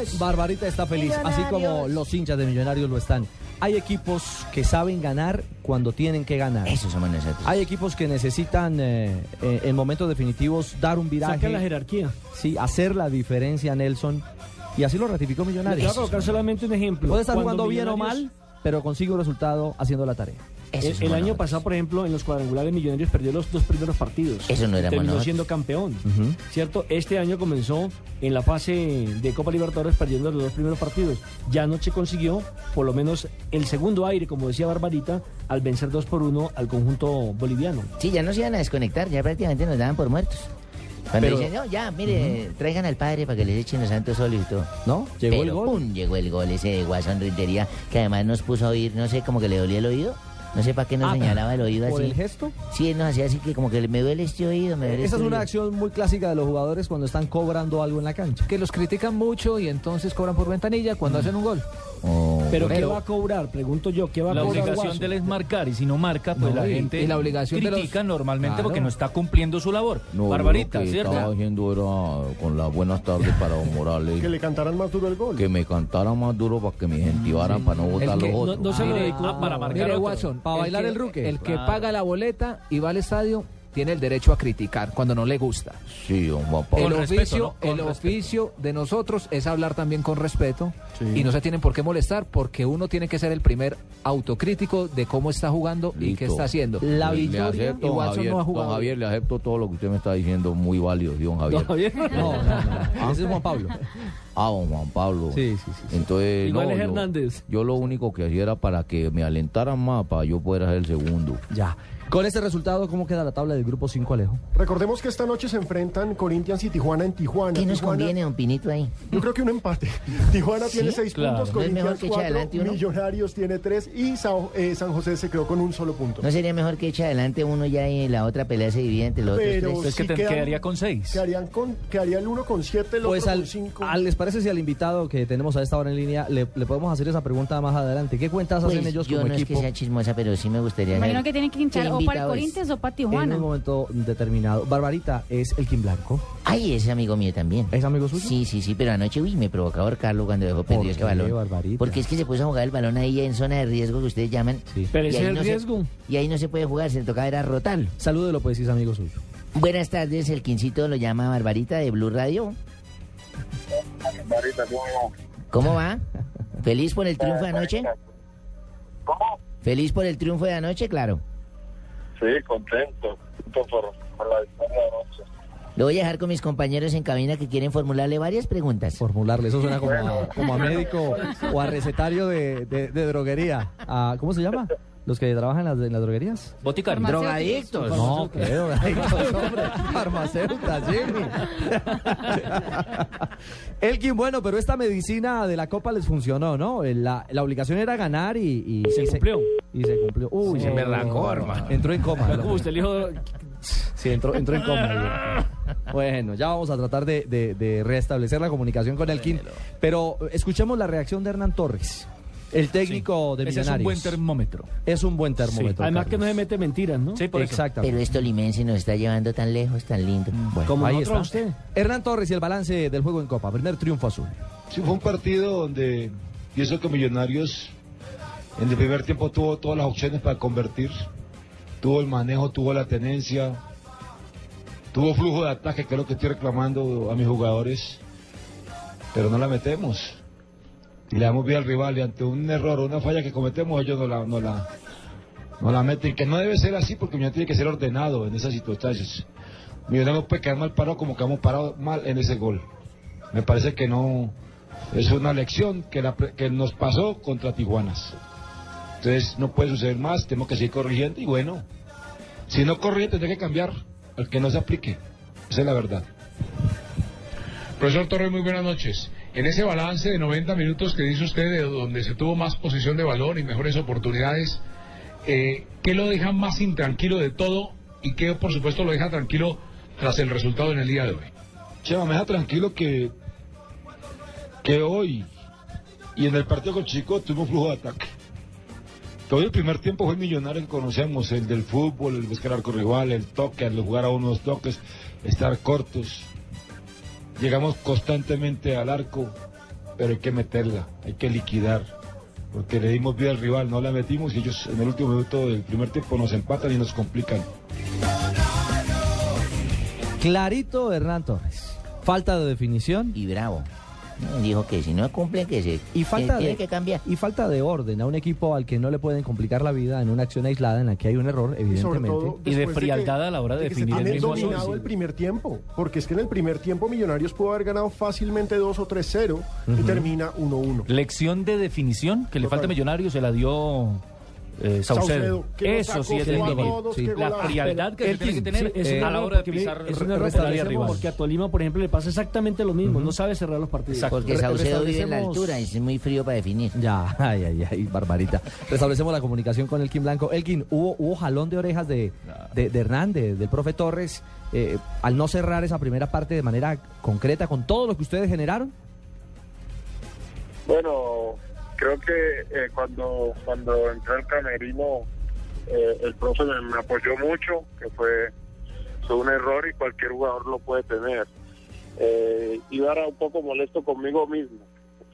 Millonarios. Barbarita está feliz, así como los hinchas de Millonarios lo están. Hay equipos que saben ganar cuando tienen que ganar. Eso somos nosotros. Hay equipos que necesitan eh, eh, en momentos definitivos dar un viraje. Saca la jerarquía. Sí, hacer la diferencia, Nelson. Y así lo ratificó voy Millonarios. a colocar solamente un ejemplo. Puede estar Cuando jugando bien o mal, pero consigue un resultado haciendo la tarea. Eso El, año pasado, por ejemplo, en los cuadrangulares Millonarios perdió los dos primeros partidos. Eso no éramos Terminó siendo campeón, ¿cierto? Este año comenzó en la fase de Copa Libertadores perdiendo los dos primeros partidos. Ya anoche consiguió, por lo menos, el segundo aire, como decía Barbarita, al vencer 2 por 1 al conjunto boliviano. Sí, ya nos iban a desconectar, ya prácticamente nos daban por muertos. Cuando Pero- dicen, no, ya, mire, traigan al padre para que les echen los santos y todo. ¿No? Llegó Pero, el gol. pum, llegó el gol ese de Guasón Rentería, que además nos puso a oír, no sé, como que le dolía el oído. No sé para qué nos Ah, señalaba el oído ¿por así. el gesto? Sí, nos hacía así que como que me duele este oído, me duele Esa este es una oído. acción muy clásica de los jugadores cuando están cobrando algo en la cancha. Que los critican mucho y entonces cobran por ventanilla cuando hacen un gol. Pero ¿qué Pero- va a cobrar? Pregunto yo, ¿qué va a La cobrar obligación Guaso? de él es marcar y si no marca, pues No, la y- gente y la obligación de los- critica normalmente Claro. porque no está cumpliendo su labor. No, Barbarita, lo que ¿cierto? estaba haciendo era con las buenas tardes para Don Morales. Que le cantaran más duro el gol. que me cantaran más duro para que me incentivaran para no votar los no- otros. no se lo Mire, dedicó ah, para marcar Mire, otro. Watson, Para el bailar que- el ruque. El que Claro. paga la boleta y va al estadio tiene el derecho a criticar cuando no le gusta. Sí, don Juan Pablo. El respeto, oficio, el respeto. oficio de nosotros es hablar también con respeto y no se tienen por qué molestar porque uno tiene que ser el primer autocrítico de cómo está jugando y qué está haciendo. La Le- le victoria. acepto, y don Watson Javier, no ha don. Javier, le acepto todo lo que usted me está diciendo, muy válido, sí, don Javier. No, Javier. No, no, no. Ese es Juan Pablo. Ah, don Juan Pablo. Sí, sí, sí. sí. Entonces, Igual no, es yo- Hernández. Yo, lo único que hacía era para que me alentaran más, para yo poder hacer el segundo. Ya. Con este resultado, ¿cómo queda la tabla del grupo 5, Alejo? Recordemos que esta noche se enfrentan Corinthians y Tijuana en Tijuana. ¿Qué nos Tijuana- conviene, don Pinito, ahí? Yo creo que un empate. Tijuana tiene ¿Sí? seis Claro. puntos, ¿No es Corinthians que eche cuatro, adelante uno? Millonarios tiene tres y Sao- eh, San José se quedó con un solo punto. ¿No sería mejor que eche adelante uno ya y la otra pelea se divide entre los Pero otros tres? si quedan- con seis. Quedarían con, quedaría el uno con siete, el Pues otro al, con cinco. al- ¿les parece si al invitado que tenemos a esta hora en línea le, le podemos hacer esa pregunta más adelante? ¿Qué cuentas Pues, hacen ellos yo como no es equipo que sea chismosa, pero sí me gustaría Imagino que tienen que hinchar o para el. Corinthians o para en Tijuana. un momento determinado? Barbarita es el Kim Blanco. Ay, ese amigo mío también. ¿Es amigo suyo? Sí, sí, sí, pero anoche, uy, me provocaba ahorcarlo cuando dejó perdido ese qué, balón. Barbarita? Porque es que se puso a jugar el balón ahí en zona de riesgo que ustedes llaman. Pero Y ese es el no se- riesgo. y ahí no se puede jugar, se le tocaba era rotarlo. Salúdelo, pues, si es amigo suyo. Buenas tardes, el Quincito lo llama Barbarita de Blue Radio. ¿Cómo va? ¿Feliz por el triunfo de anoche? ¿Cómo? ¿Feliz por el triunfo de anoche? Claro. Sí, contento. Contento por, por la victoria de anoche. Lo voy a dejar con mis compañeros en cabina que quieren formularle varias preguntas. Formularle, eso suena como a, como a médico o a recetario de, de- de droguería. Ah, ¿Cómo se llama? ¿Los que trabajan en las, en las droguerías? Boticarios. Drogadictos. No, ¿qué drogadictos, hombre? Farmacéuticas, Jimmy. Elkin, bueno, pero esta medicina de la Copa les funcionó, ¿no? La, la obligación era ganar y... y Se cumplió. y se cumplió. Uy, Se me no. arrancó, hermano. Entró en coma. Como usted le dijo, Sí, entró, entró en coma. Bueno, ya vamos a tratar de, de- de restablecer la comunicación con Elkin. Pero escuchemos la reacción de Hernán Torres, el técnico de Ese es Millonarios. un buen termómetro. Es un buen termómetro. además que no se mete mentiras, ¿no? Sí, por. Exactamente. Pero esto limense nos está llevando tan lejos, tan lindo. Bueno, Como Ahí está. a usted. Hernán Torres y el balance del juego en Copa. Primer triunfo azul. Sí, fue un partido donde pienso que Millonarios en el primer tiempo tuvo todas las opciones para convertir. Tuvo el manejo, tuvo la tenencia, tuvo flujo de ataque, que es lo que estoy reclamando a mis jugadores, pero no la metemos. Y le damos bien al rival y ante un error, una falla que cometemos, ellos no la, no la, no la meten, que no debe ser así porque Millonarios tiene que ser ordenado en esas situaciones. Millonarios no puede quedar mal parado como quedamos parados mal en ese gol. Me parece que no es una lección que, la que nos pasó contra Tijuanas. Entonces no puede suceder más, tenemos que seguir corrigiendo y bueno, si no corrige tendrá que cambiar al que no se aplique. Esa es la verdad. Profesor Torres, muy buenas noches. En ese balance de 90 minutos que dice usted, de donde se tuvo más posesión de balón y mejores oportunidades, eh, ¿qué lo deja más intranquilo de todo y qué, por supuesto, lo deja tranquilo tras el resultado en el día de hoy? Chema, me deja tranquilo que, que hoy y en el partido con Chico tuvimos flujo de ataque. Todo el primer tiempo fue millonario que conocemos, el del fútbol, el buscar arco rival, el toque, el jugar a unos toques, estar cortos. Llegamos constantemente al arco, pero hay que meterla, hay que liquidar, porque le dimos vida al rival, no la metimos y ellos en el último minuto del primer tiempo nos empatan y nos complican. Clarito Hernán Torres. Falta de definición. Y bravo. Dijo que si no cumplen, que se Y falta, que tiene de, que cambiar. y falta de orden a un equipo al que no le pueden complicar la vida en una acción aislada en la que hay un error, evidentemente. todo Y de frialdad que- a la hora de que se definir el mismo dominado el primer tiempo, porque es que en el primer tiempo Millonarios pudo haber ganado fácilmente 2 o 3-0 y termina 1-1. Lección de definición que le falta a Millonario se la dio eh, Saucedo. Saucedo, Eso sí es todos, qué La frialdad que se tiene que tener sí, es un eh, a la hora de pisar es un el error área porque rival. porque a Tolima, por ejemplo, le pasa exactamente lo mismo. No sabe cerrar los partidos. Porque Saucedo vive en la altura y es muy frío para definir. Ya, ay, ay, ay, barbarita. Restablecemos la comunicación con Elkin Blanco. Elkin, ¿hubo, hubo jalón de orejas de, de, de Hernández, del profe Torres, eh, al no cerrar esa primera parte de manera concreta con todo lo que ustedes generaron? Bueno, creo que eh, cuando cuando entré al camerino, eh, el profe me, apoyó mucho, que fue, fue un error y cualquier jugador lo puede tener. Eh, iba un poco molesto conmigo mismo.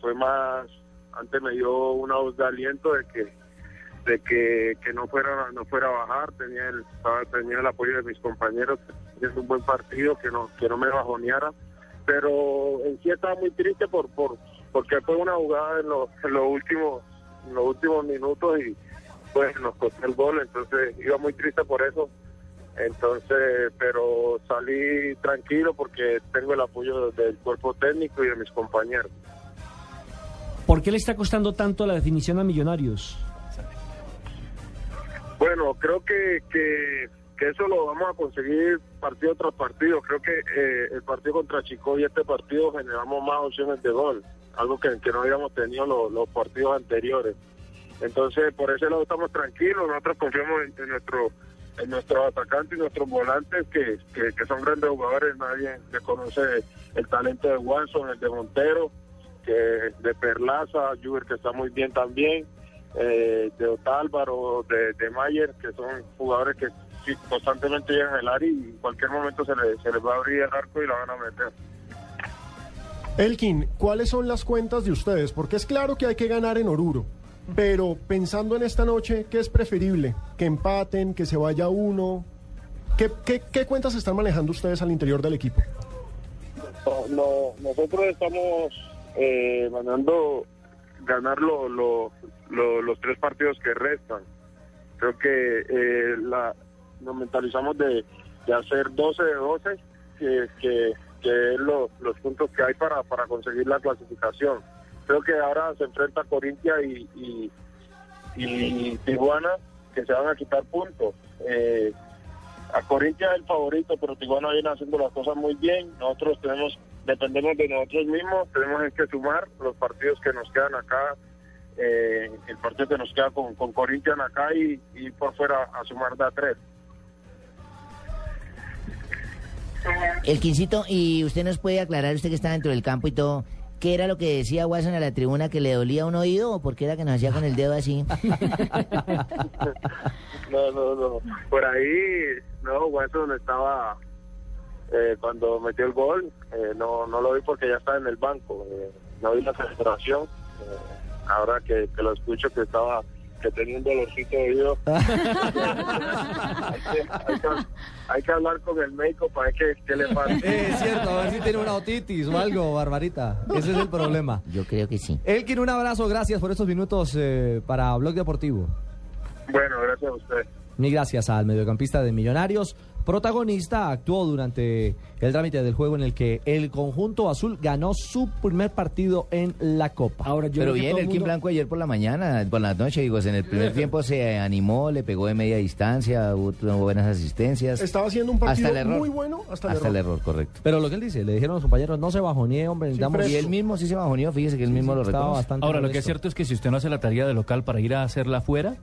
Fue más, antes me dio una voz de aliento de que de que, que no fuera no fuera a bajar, tenía el estaba- tenía el apoyo de mis compañeros, haciendo un buen partido, que no que no me bajoneara, pero en sí estaba muy triste por por porque fue una jugada en los en los últimos en los últimos minutos y pues nos costó el gol, entonces iba muy triste por eso. Entonces, pero salí tranquilo porque tengo el apoyo del cuerpo técnico y de mis compañeros. ¿Por qué le está costando tanto la definición a Millonarios? Bueno, creo que, que, que eso lo vamos a conseguir partido tras partido. Creo que eh, el partido contra Chico y este partido generamos más opciones de gol, algo que, que no habíamos tenido los, partidos anteriores. Entonces, por ese lado estamos tranquilos, nosotros confiamos en, nuestro en nuestros atacantes y nuestros volantes que, que, son grandes jugadores, nadie desconoce el talento de Watson, el de Montero, que de Perlaza, Juber que está muy bien también, eh, de Otálvaro, de, de Mayer, que son jugadores que constantemente llegan al área y en cualquier momento se, le- se les va a abrir el arco y la van a meter. Elkin, ¿cuáles son las cuentas de ustedes? Porque es claro que hay que ganar en Oruro. Pero pensando en esta noche, ¿qué es preferible? ¿Que empaten? ¿Que se vaya uno? ¿Qué, qué, qué cuentas están manejando ustedes al interior del equipo? No, no, nosotros estamos eh, mandando ganar lo- lo- lo- los tres partidos que restan. Creo que eh, la, nos mentalizamos de, de hacer 12 de 12, que, que, que es lo- los puntos que hay para, para conseguir la clasificación. Creo que ahora se enfrenta Corintia y, y, Tijuana, que se van a quitar puntos. Eh, a Corintia es el favorito, pero Tijuana viene haciendo las cosas muy bien. Nosotros tenemos, dependemos de nosotros mismos, tenemos que sumar los partidos que nos quedan acá, eh, el partido que nos queda con, con Corinthians acá y, y por fuera a sumar de a tres. El quincito, ¿y usted nos puede aclarar, usted que está dentro del campo y todo, qué era lo que decía Watson a la tribuna que le dolía un oído o por qué era que nos hacía con el dedo así? No, no, no. Por ahí, no, Watson estaba eh, cuando metió el gol. eh, no, no lo vi porque ya estaba en el banco. eh, no vi la celebración. eh, ahora que, que lo escucho que estaba que tenía un dolorcito de oído. hay, que, hay que- hay que hablar con el médico para ver qué, qué le pasa. Eh, es cierto, a ver si tiene una otitis o algo, Barbarita. Ese es el problema. Yo creo que sí. Elkin, un abrazo, gracias por estos minutos eh, para Blog Deportivo. Bueno, gracias a usted. Mil gracias al mediocampista de Millonarios. Protagonista actuó durante el trámite del juego en el que el conjunto azul ganó su primer partido en la Copa. Ahora Pero bien, el Kim Blanco ayer por la mañana, por la noche, digo, en el primer tiempo se animó, le pegó de media distancia, hubo, tuvo buenas asistencias. Estaba haciendo un partido Hasta el error. muy bueno hasta el Hasta el error. error, correcto. Pero lo que él dice, le dijeron a los compañeros, no se bajonee, hombre, necesitamos... Y él mismo sí se bajoneó, fíjese que él mismo lo estaba reconoce. bastante Ahora, lo que es cierto es que si usted no hace la tarea de local para ir a hacerla afuera,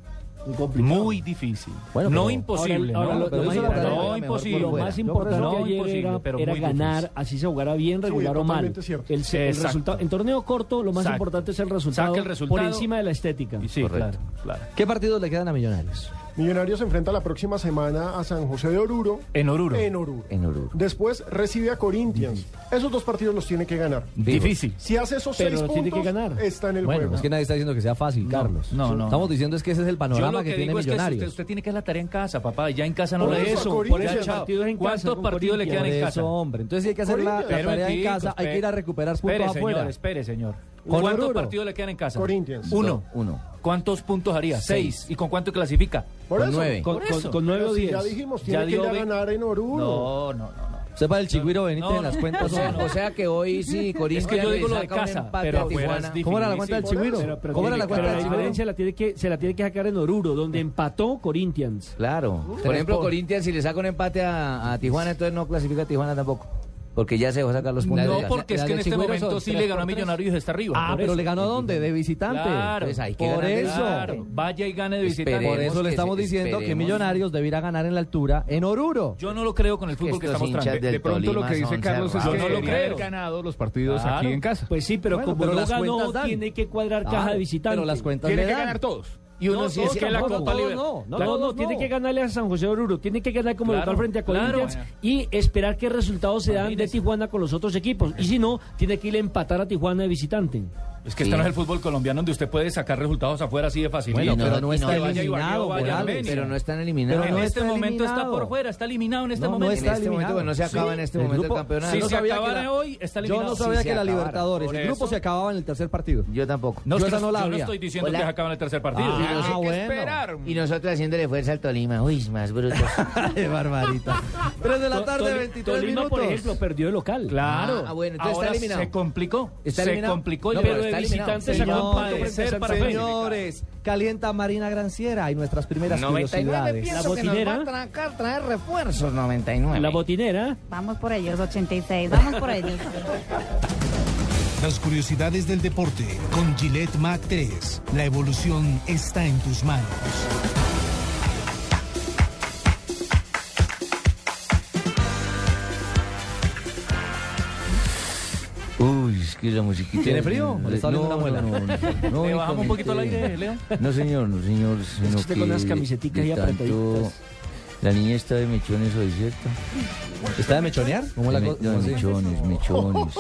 muy difícil. Bueno, no pero- imposible, Ahora- ahora ¿no? lo- más no imposible. Lo más importante No ayer imposible, era, pero era muy ganar, difícil. así se jugara bien, regular o mal. cierto. El, resultado, en torneo corto, lo más Exacto. importante es el resultado, Saque el resultado. por encima de la estética. Sí, claro, claro. ¿Qué partidos le quedan a Millonarios? Millonarios se enfrenta la próxima semana a San José de Oruro. En Oruro. En Oruro. En Oruro. Después recibe a Corinthians. Esos dos partidos los tiene que ganar. Difícil. Si hace esos Pero seis tiene puntos, que ganar. está en el Bueno, juego. es que nadie está diciendo que sea fácil, Carlos. no, no. Estamos diciendo es que ese es el Yo panorama lo que, que, tiene que Millonarios. usted, usted tiene que hacer la tarea en casa, papá. Ya en casa no Por lo eso, Por chao. partidos en casa ¿Cuántos partidos le quedan Por en eso, casa? hombre. Entonces si hay que hacer la, tarea en Espere, casa, hay que ir a recuperar puntos Espere, afuera. señor, espere, señor. ¿Cuántos partidos le quedan en casa? Corinthians. Uno. Uno. ¿Cuántos puntos haría? Seis. ¿Y con cuánto clasifica? Por Con eso. nueve. Con, Por con- eso. con nueve o si diez. ya dijimos, Ya tiene que ir dio a ve- ganar en Oruro. No, no, no. no. Sepa el Chigüiro Benítez No, en las cuentas. O sea, hombre. o sea que hoy sí, Corinthians Es que yo digo lo de saca un casa, empate pero Tijuana. ¿Cómo era la cuenta del. Chigüiro? ¿Cómo era la cuenta del la diferencia la tiene que, se la tiene que sacar en Oruro, donde empató Corinthians. Claro. Por ejemplo, Corinthians, si le saca un empate a, a Tijuana, entonces no clasifica a Tijuana tampoco. Porque ya se dejó sacar los puntos. No, porque es que en este momento sí le ganó a. Millonarios y está arriba. Ah, pero le ganó a dónde? De visitante. Claro. Entonces hay que Por ganar eso. Claro, vaya y gane de visitante. Esperemos Por eso le estamos diciendo que. Millonarios debiera ganar en la altura en Oruro. Yo no lo creo con el fútbol que, mostrando. del De pronto lo que dice Carlos es que no lo creo. ganado los partidos Claro. aquí en casa. Pues sí, pero Bueno, como pero no las ganó, tiene que cuadrar caja de visitante. Pero las cuentas Tiene que ganar todos. Y uno No, sí es que la Copa no, no, No, tiene que ganarle a San José de Oruro, tiene que ganar como local frente a. Corinthians y esperar qué resultados se dan de. Tijuana con los otros equipos. Y si no, tiene que ir a empatar a Tijuana de visitante. Es que Sí. este no es el fútbol colombiano donde usted puede sacar resultados afuera así de fácil. Bueno, no- pero no está eliminado. Pero no están eliminados. en este está momento está por fuera, está eliminado en este No, no momento. en está este momento, eliminado. pues no se acaba Sí. en este El momento grupo- el campeonato. Si no se sabía que acabara hoy, está Yo eliminado. no sabía que la. Libertadores, el grupo eso. se acababa en el tercer partido. Yo tampoco. No, Yo es que esa no la yo no había. estoy diciendo Hola. que se acaba en el tercer partido. Ah, que bueno. esperar. Y nosotros haciéndole fuerza al Tolima. Uy, más brutos. Qué barbarita. 3 de la To- tarde, Toli- 23 Tolima, minutos. por ejemplo, perdió de local. Claro. Ah, bueno, entonces está eliminado. se complicó. ¿Está se complicó. De visitantes a Juan Pato frente a Santa Fe. Señores, calienta Marina Granciera y nuestras primeras 99 curiosidades. pienso que nos va a traer refuerzos 99. La botinera. Vamos por ellos, 86. Vamos por ellos. Las curiosidades del deporte con Gillette Mac 3. La evolución está en tus manos. Es que la musiquita. ¿Tiene frío? ¿O le está doliendo no, una muela? no, no, no, ¿Le bajamos un poquito el aire, Leo? No, señor, no, señor. sino que usted con que unas camiseticas y tanto- apretaditas. La niña está de mechones hoy, ¿cierto? ¿Está de mechonear? ¿Cómo la me- no, mechones, mechones.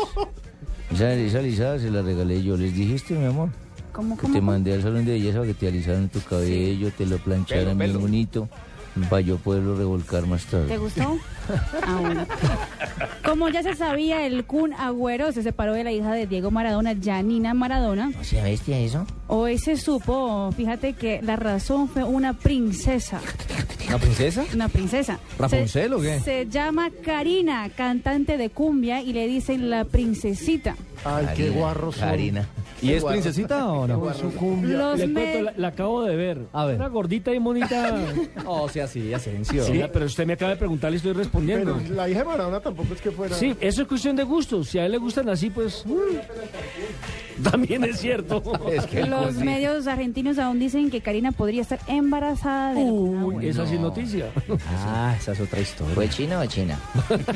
Esa, esa alisada se la regalé yo. ¿Les dijiste, mi amor? ¿Cómo, Que cómo? te mandé al salón de belleza para que te alisaran tu cabello, te lo plancharan bien bonito, para yo poderlo revolcar más tarde. ¿Te gustó? Ah, bueno. Como ya se sabía, el Kun Agüero se separó de la hija de Diego Maradona, Janina Maradona. O sea, bestia eso. Hoy se supo, fíjate que la razón fue una princesa. ¿Una princesa? Una princesa. ¿Rapunzel Se- o qué? Se llama Karina, cantante de cumbia, y le dicen la princesita. Ay, qué Karina, son. Karina. ¿Y es princesita o no? Los Le me- cuento, la, la acabo de ver. A ver. Una gordita y bonita. Oh, sea así, Asensio. Sí, pero usted me acaba de preguntar y estoy respondiendo. Pero la hija de Maradona tampoco es que fuera. Sí, eso es cuestión de gustos. Si a él le gustan así, pues. mm, También es cierto. Es que Los medios argentinos aún dicen que Karina podría estar embarazada Kun Uy, esa sí es noticia. Ah, esa es otra historia. ¿Fue chino o china?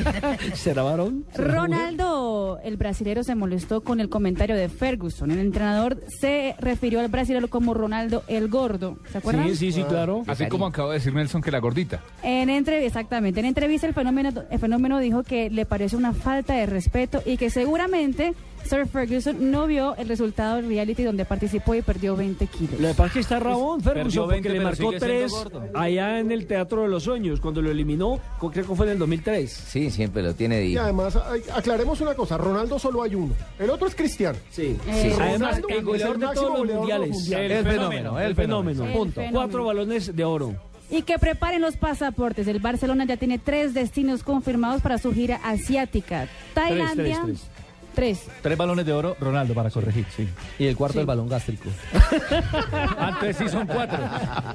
¿Será varón? Ronaldo, el brasilero, se molestó con el comentario de Ferguson. El entrenador se refirió al brasilero como Ronaldo el Gordo. ¿Se acuerdan? Sí, sí, sí, claro. Así como acaba de decir Nelson que la gordita. En entrevista, exactamente. En entrevista el fenómeno, el fenómeno dijo que le pareció una falta de respeto y que seguramente Sir Ferguson no vio el resultado del reality donde participó y perdió 20 kilos. Lo que pasa es que está Rabón Perdió Ferguson 20, porque le marcó sigue siendo tres gordo. allá en el Teatro de los Sueños, cuando lo eliminó, creo que fue en el 2003. Sí, siempre lo tiene de Y además, aclaremos una cosa: Ronaldo solo hay uno. El otro es Cristiano. Sí. Eh, Además, el goleador de todos los de mundiales. El fenómeno, el fenómeno. El Punto. fenómeno. Cuatro balones de oro. Y que preparen los pasaportes. El Barcelona ya tiene tres destinos confirmados para su gira asiática. Tailandia. tres, tres. Tres. Tres balones de oro, Ronaldo, para corregir, sí. Y el cuarto Sí. del balón gástrico. Antes sí son cuatro.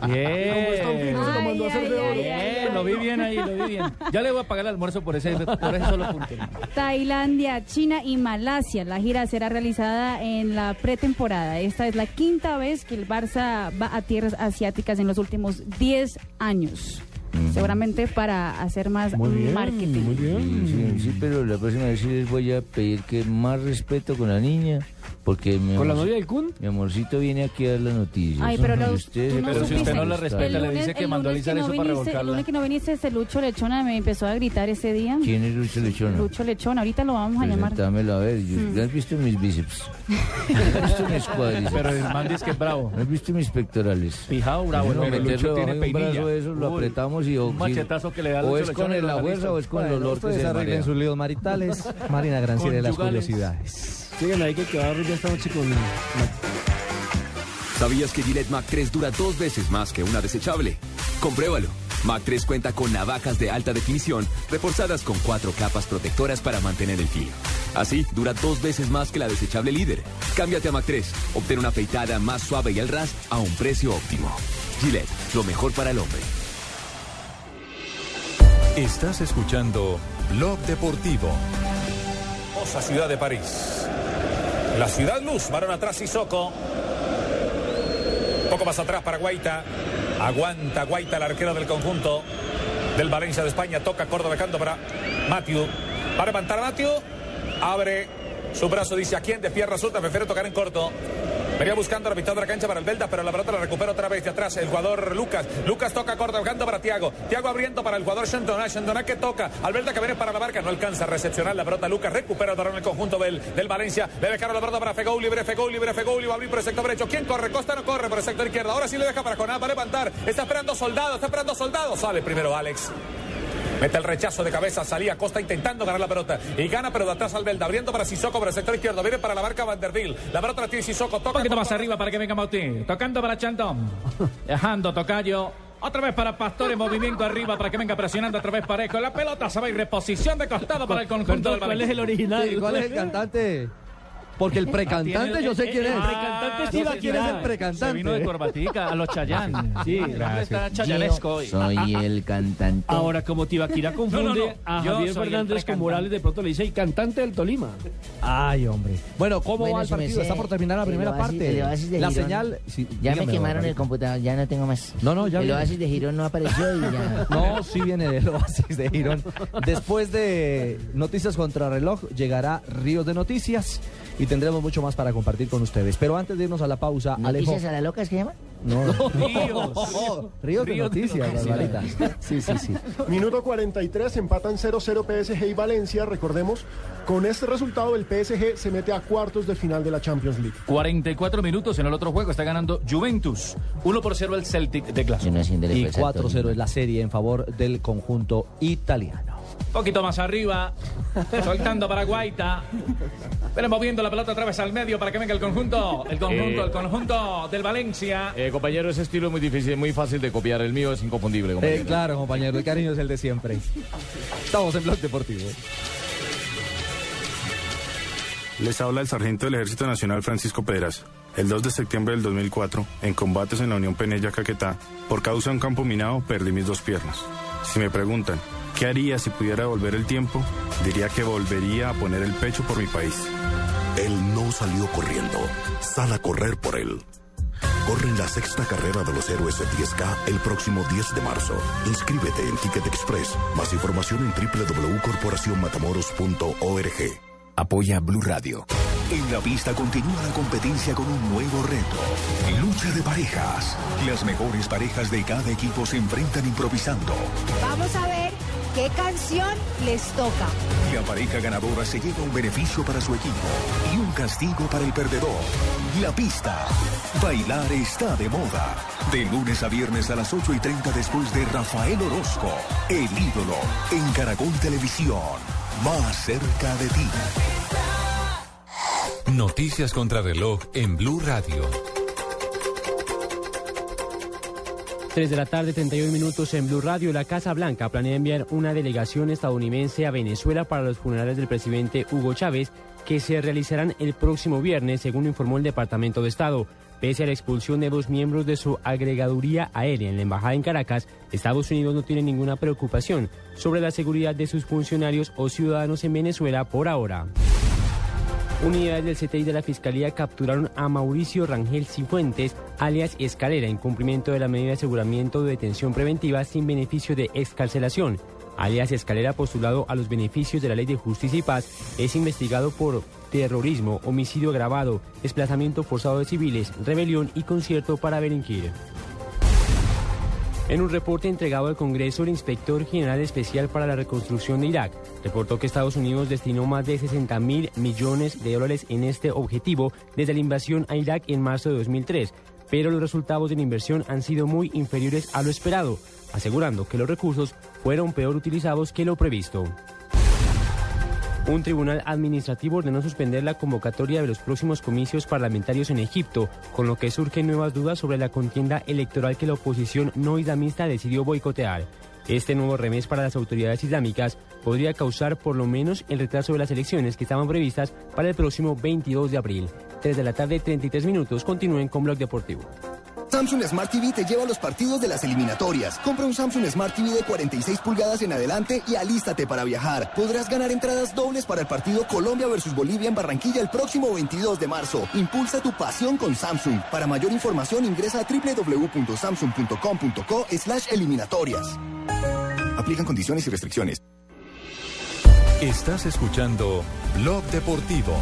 Bien, lo vi bien ahí, lo vi bien. Ya le voy a pagar el almuerzo por ese, por ese solo punto. Tailandia, China y Malasia. La gira será realizada en la pretemporada. Esta es la quinta vez que el Barça va a tierras asiáticas en los últimos 10 años. Seguramente para hacer más marketing. Muy bien. Sí, sí, pero la próxima vez sí les voy a pedir que más respeto con la niña, porque mi, ¿Con la novia del Kun? mi amorcito viene aquí a dar la noticia. Ay, pero lo- se no Pero si usted no la respeta, a le dice que el mandó a lunes alisar no eso para viniste- El revolcarla. lunes que no viniste, ese Lucho Lechona me empezó a gritar ese día. ¿Quién es Lucho Lechona? Lucho Lechona, ahorita lo vamos a llamar. Presentámelo a ver. yo- Mm. ¿Has visto mis bíceps? ¿Has visto mis cuádriceps? Pero el man dice que es bravo. ¿Has visto mis pectorales? Fijado, bravo. Bueno, Pero meterlo Lucho tiene de un brazo de esos, lo Uy, apretamos y... Un machetazo que le da O Lucho es con el- la fuerza o es con el olor que se arreglen sus líos maritales. Marina Granciera y las curiosidades. Sigan ahí que ya esta noche con. ¿Sabías que Gillette Mac 3 dura dos veces más que una desechable? Compruébalo. Mac 3 cuenta con navajas de alta definición reforzadas con cuatro capas protectoras para mantener el filo. Así, dura dos veces más que la desechable líder. Cámbiate a Mac 3. Obtén una afeitada más suave y al ras a un precio óptimo. Gillette, lo mejor para el hombre. Estás escuchando Blog Deportivo. Hermosa ciudad de París. La ciudad luz, varón atrás Sissoko. Poco más atrás para Guaita. Aguanta Guaita, el arquero del conjunto del Valencia de España. Toca Córdoba dejando para Matthew. Va a levantar Matthew. Abre su brazo, dice a quién de pierna suelta. Prefiere tocar en corto. Venía buscando la mitad de la cancha para el Belda, pero la pelota la recupera otra vez de atrás el jugador Lucas. Lucas toca corto, dejando para Tiago. Tiago abriendo para el jugador Shandona. Shandona que toca. Albelda que viene para la marca. No alcanza a recepcionar la pelota. Lucas recupera el el conjunto del, del Valencia. Le dejaron la pelota para Fegou. Libre, Fegou, libre, Fegou. Va a abrir por el sector derecho. ¿Quién corre? Costa no corre por el sector izquierdo. Ahora sí le deja para Coná. Va a levantar. Está esperando soldado. Está esperando soldado. Sale primero Alex. Mete el rechazo de cabeza, salía Costa intentando ganar la pelota. Y gana, pero de atrás Albelda, abriendo para Sissoko por el sector izquierdo. Viene para la marca Vanderbilt. La pelota la tiene Sissoko. Toca Un poquito más arriba para que venga Mautín. Tocando para Chandón. Dejando Tocayo. Otra vez para Pastor en movimiento arriba para que venga presionando otra vez Parejo. La pelota se va y reposición de costado para el conjunto del ¿cuál es el original? Sí, ¿Cuál es el cantante? Porque el precantante yo sé quién es. El precantante Tibaquirá. quién es el Se precantante. vino de corbatica a los Chayán. Sí, chayanesco. Soy el cantante. Ahora, como Tibaquira confunde No, no, no. a Javier el Fernández con. Morales, de pronto le dice el cantante del Tolima. Ay, hombre. Bueno, ¿cómo Bueno, va el partido? Está por terminar la el primera oasis- parte. el oasis de la Girón. señal. sí, Ya me quemaron el computador, ya no tengo más. No, no, ya El oasis de Girón no apareció y ya. No, sí viene del oasis de Girón. Después de Noticias contra Reloj, llegará Ríos de Noticias y tendremos mucho más para compartir con ustedes. Pero antes de irnos a la pausa, Alejo. ¿Noticias a la loca es que llama? No, Ríos. Ríos de Ríos de Noticias, Noticias. Barbarita. Sí, sí, sí. Minuto 43, empatan 0-0 PSG y Valencia. Recordemos, con este resultado el PSG se mete a cuartos de final de la Champions League. 44 minutos en el otro juego. Está ganando Juventus. 1 por 0 el Celtic de Glasgow. Y 4-0 es la serie en favor del conjunto italiano. Un poquito más arriba. Soltando para Guaita. Pero moviendo la pelota otra vez al medio para que venga el conjunto. El conjunto, Eh. el conjunto del Valencia. Eh, compañero, ese estilo es muy difícil, muy fácil de copiar. El mío es inconfundible, compañero. Eh, claro, compañero, el cariño es el de siempre. Estamos en Blog Deportivo. Les habla el sargento del Ejército Nacional Francisco Pedras. El 2 de septiembre del 2004, en combates en la Unión Penella Caquetá, por causa de un campo minado, perdí mis dos piernas. Si me preguntan, ¿qué haría si pudiera volver el tiempo? Diría que volvería a poner el pecho por mi país. Él no salió corriendo, sal a correr por él. Corre en la sexta carrera de los héroes de 10K el próximo 10 de marzo. Inscríbete en Ticket Express. Más información en www.corporacionmatamoros.org. Apoya Blue Radio. En la pista continúa la competencia con un nuevo reto. Lucha de parejas. Las mejores parejas de cada equipo se enfrentan improvisando. Vamos a ver qué canción les toca. La pareja ganadora se lleva un beneficio para su equipo y un castigo para el perdedor. La pista. Bailar está de moda. De lunes a viernes a las 8 y 30 después de Rafael Orozco. El ídolo. En Caracol Televisión. Más cerca de ti. Noticias contra reloj en Blue Radio. 3 de la tarde, 31 minutos en Blue Radio. La Casa Blanca planea enviar una delegación estadounidense a Venezuela para los funerales del presidente Hugo Chávez, que se realizarán el próximo viernes, según informó el Departamento de Estado. Pese a la expulsión de dos miembros de su agregaduría aérea en la embajada en Caracas, Estados Unidos no tiene ninguna preocupación sobre la seguridad de sus funcionarios o ciudadanos en Venezuela por ahora. Unidades del CTI de la Fiscalía capturaron a Mauricio Rangel Cifuentes, alias Escalera, en cumplimiento de la medida de aseguramiento de detención preventiva sin beneficio de excarcelación. Alias Escalera, postulado a los beneficios de la Ley de Justicia y Paz, es investigado por terrorismo, homicidio agravado, desplazamiento forzado de civiles, rebelión y concierto para delinquir. En un reporte entregado al Congreso, el inspector general especial para la reconstrucción de Irak reportó que Estados Unidos destinó más de 60 mil millones de dólares en este objetivo desde la invasión a Irak en marzo de 2003, pero los resultados de la inversión han sido muy inferiores a lo esperado, asegurando que los recursos fueron peor utilizados que lo previsto. Un tribunal administrativo ordenó suspender la convocatoria de los próximos comicios parlamentarios en Egipto, con lo que surgen nuevas dudas sobre la contienda electoral que la oposición no islamista decidió boicotear. Este nuevo revés para las autoridades islámicas podría causar por lo menos el retraso de las elecciones que estaban previstas para el próximo 22 de abril. 3 de la tarde, 33 minutos. Continúen con Blog Deportivo. Samsung Smart TV te lleva a los partidos de las eliminatorias. Compra un Samsung Smart TV de 46 pulgadas en adelante y alístate para viajar. Podrás ganar entradas dobles para el partido Colombia versus Bolivia en Barranquilla el próximo 22 de marzo. Impulsa tu pasión con Samsung. Para mayor información ingresa a www.samsung.com.co slash eliminatorias. Aplican condiciones y restricciones. Estás escuchando Blog Deportivo.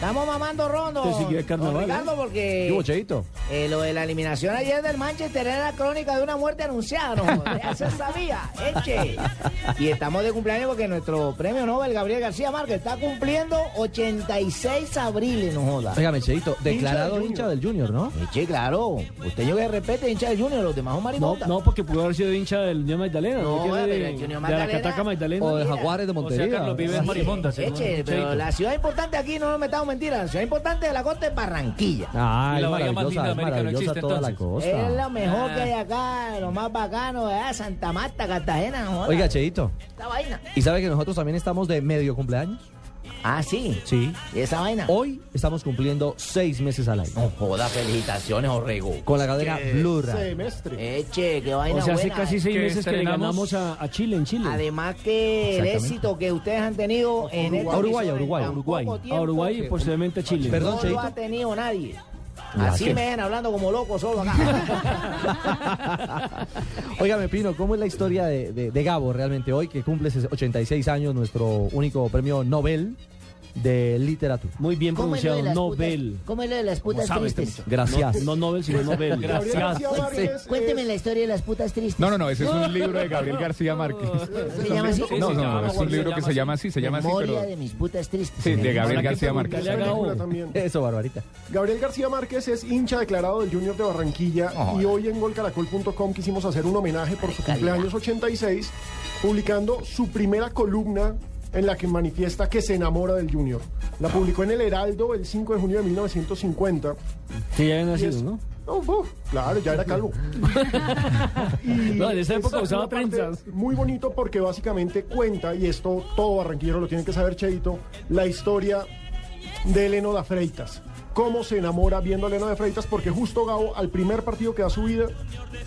Estamos mamando rondo. Te siguió el carnaval, Don Ricardo, ¿eh? porque ¿Qué eh, lo de la eliminación ayer del Manchester era la crónica de una muerte anunciada, ¿no? Ya se sabía, eche. Y estamos de cumpleaños porque nuestro premio Nobel, Gabriel García Márquez, está cumpliendo 86 abriles, no joda. Óigame, Cheito, declarado hincha del Junior, ¿no? Eche, claro. Usted yo que respete hincha del Junior, los demás son No, marimontas. no, porque pudo haber sido hincha del Unión Magdalena. No, No, pero de, el Junior de la Magdalena- Cataca Magdalena. O de Jaguares de O sea, Montería. Carlos Vives Sí. Marimonda. según Eche, pero Cheito. la ciudad importante aquí no nos metamos mentiras. La ciudad importante de la costa es Barranquilla. Ah, es la maravillosa, es maravillosa toda la costa. Es lo mejor que hay acá, lo más bacano, es Santa Marta, Cartagena, joda. Oiga, Cheito, Esta vaina. ¿y sabe que nosotros también estamos de medio cumpleaños? Ah, sí. Sí. ¿Y esa vaina? Hoy estamos cumpliendo seis meses al aire. No joda, felicitaciones, Orrego. Con la cadena Blue Radio. Semestre. Eche, qué vaina O sea, hace buena. casi seis Que meses que le estrenamos- ganamos a, a Chile en Chile. Además que el Exactamente. éxito que ustedes han tenido en esta A Uruguay, a Uruguay, en tan Uruguay. poco A tiempo, Uruguay y posteriormente a Chile. Perdón, no Cheito. lo ha tenido nadie. Así me ven hablando como loco solo acá. Óigame, Pino, ¿cómo es la historia de, de- de Gabo realmente hoy, que cumple 86 años, nuestro único premio Nobel de literatura? Muy bien ¿Cómo es lo pronunciado, Nobel. ¿Cómo es lo de las putas este tristes? Gracias. No, no Nobel, sino Nobel. Gabriel García Márquez Cuénteme la historia de las putas tristes. No, no, no, ese es un libro de Gabriel García Márquez. ¿Se llama así? No, no, no, es un libro que se llama así, se llama así, Memoria de mis putas tristes. Sí, de Gabriel García Márquez. Eso, Barbarita. Gabriel García Márquez es hincha declarado del Junior de Barranquilla y hoy en golcaracol.com quisimos hacer un homenaje por su cumpleaños 86, publicando su primera columna en la que manifiesta que se enamora del Junior. La publicó en El Heraldo el 5 de junio de 1950. Sí, ya había nacido, es- ¿no? Oh, claro, ya era calvo. Y No, en esa época usaba trenzas. Muy bonito porque básicamente cuenta, y esto todo barranquillero lo tiene que saber, Cheito, la historia de Eleno da Freitas. Cómo se enamora viendo a Eleno de Freitas, porque justo Gabo, al primer partido que da su vida,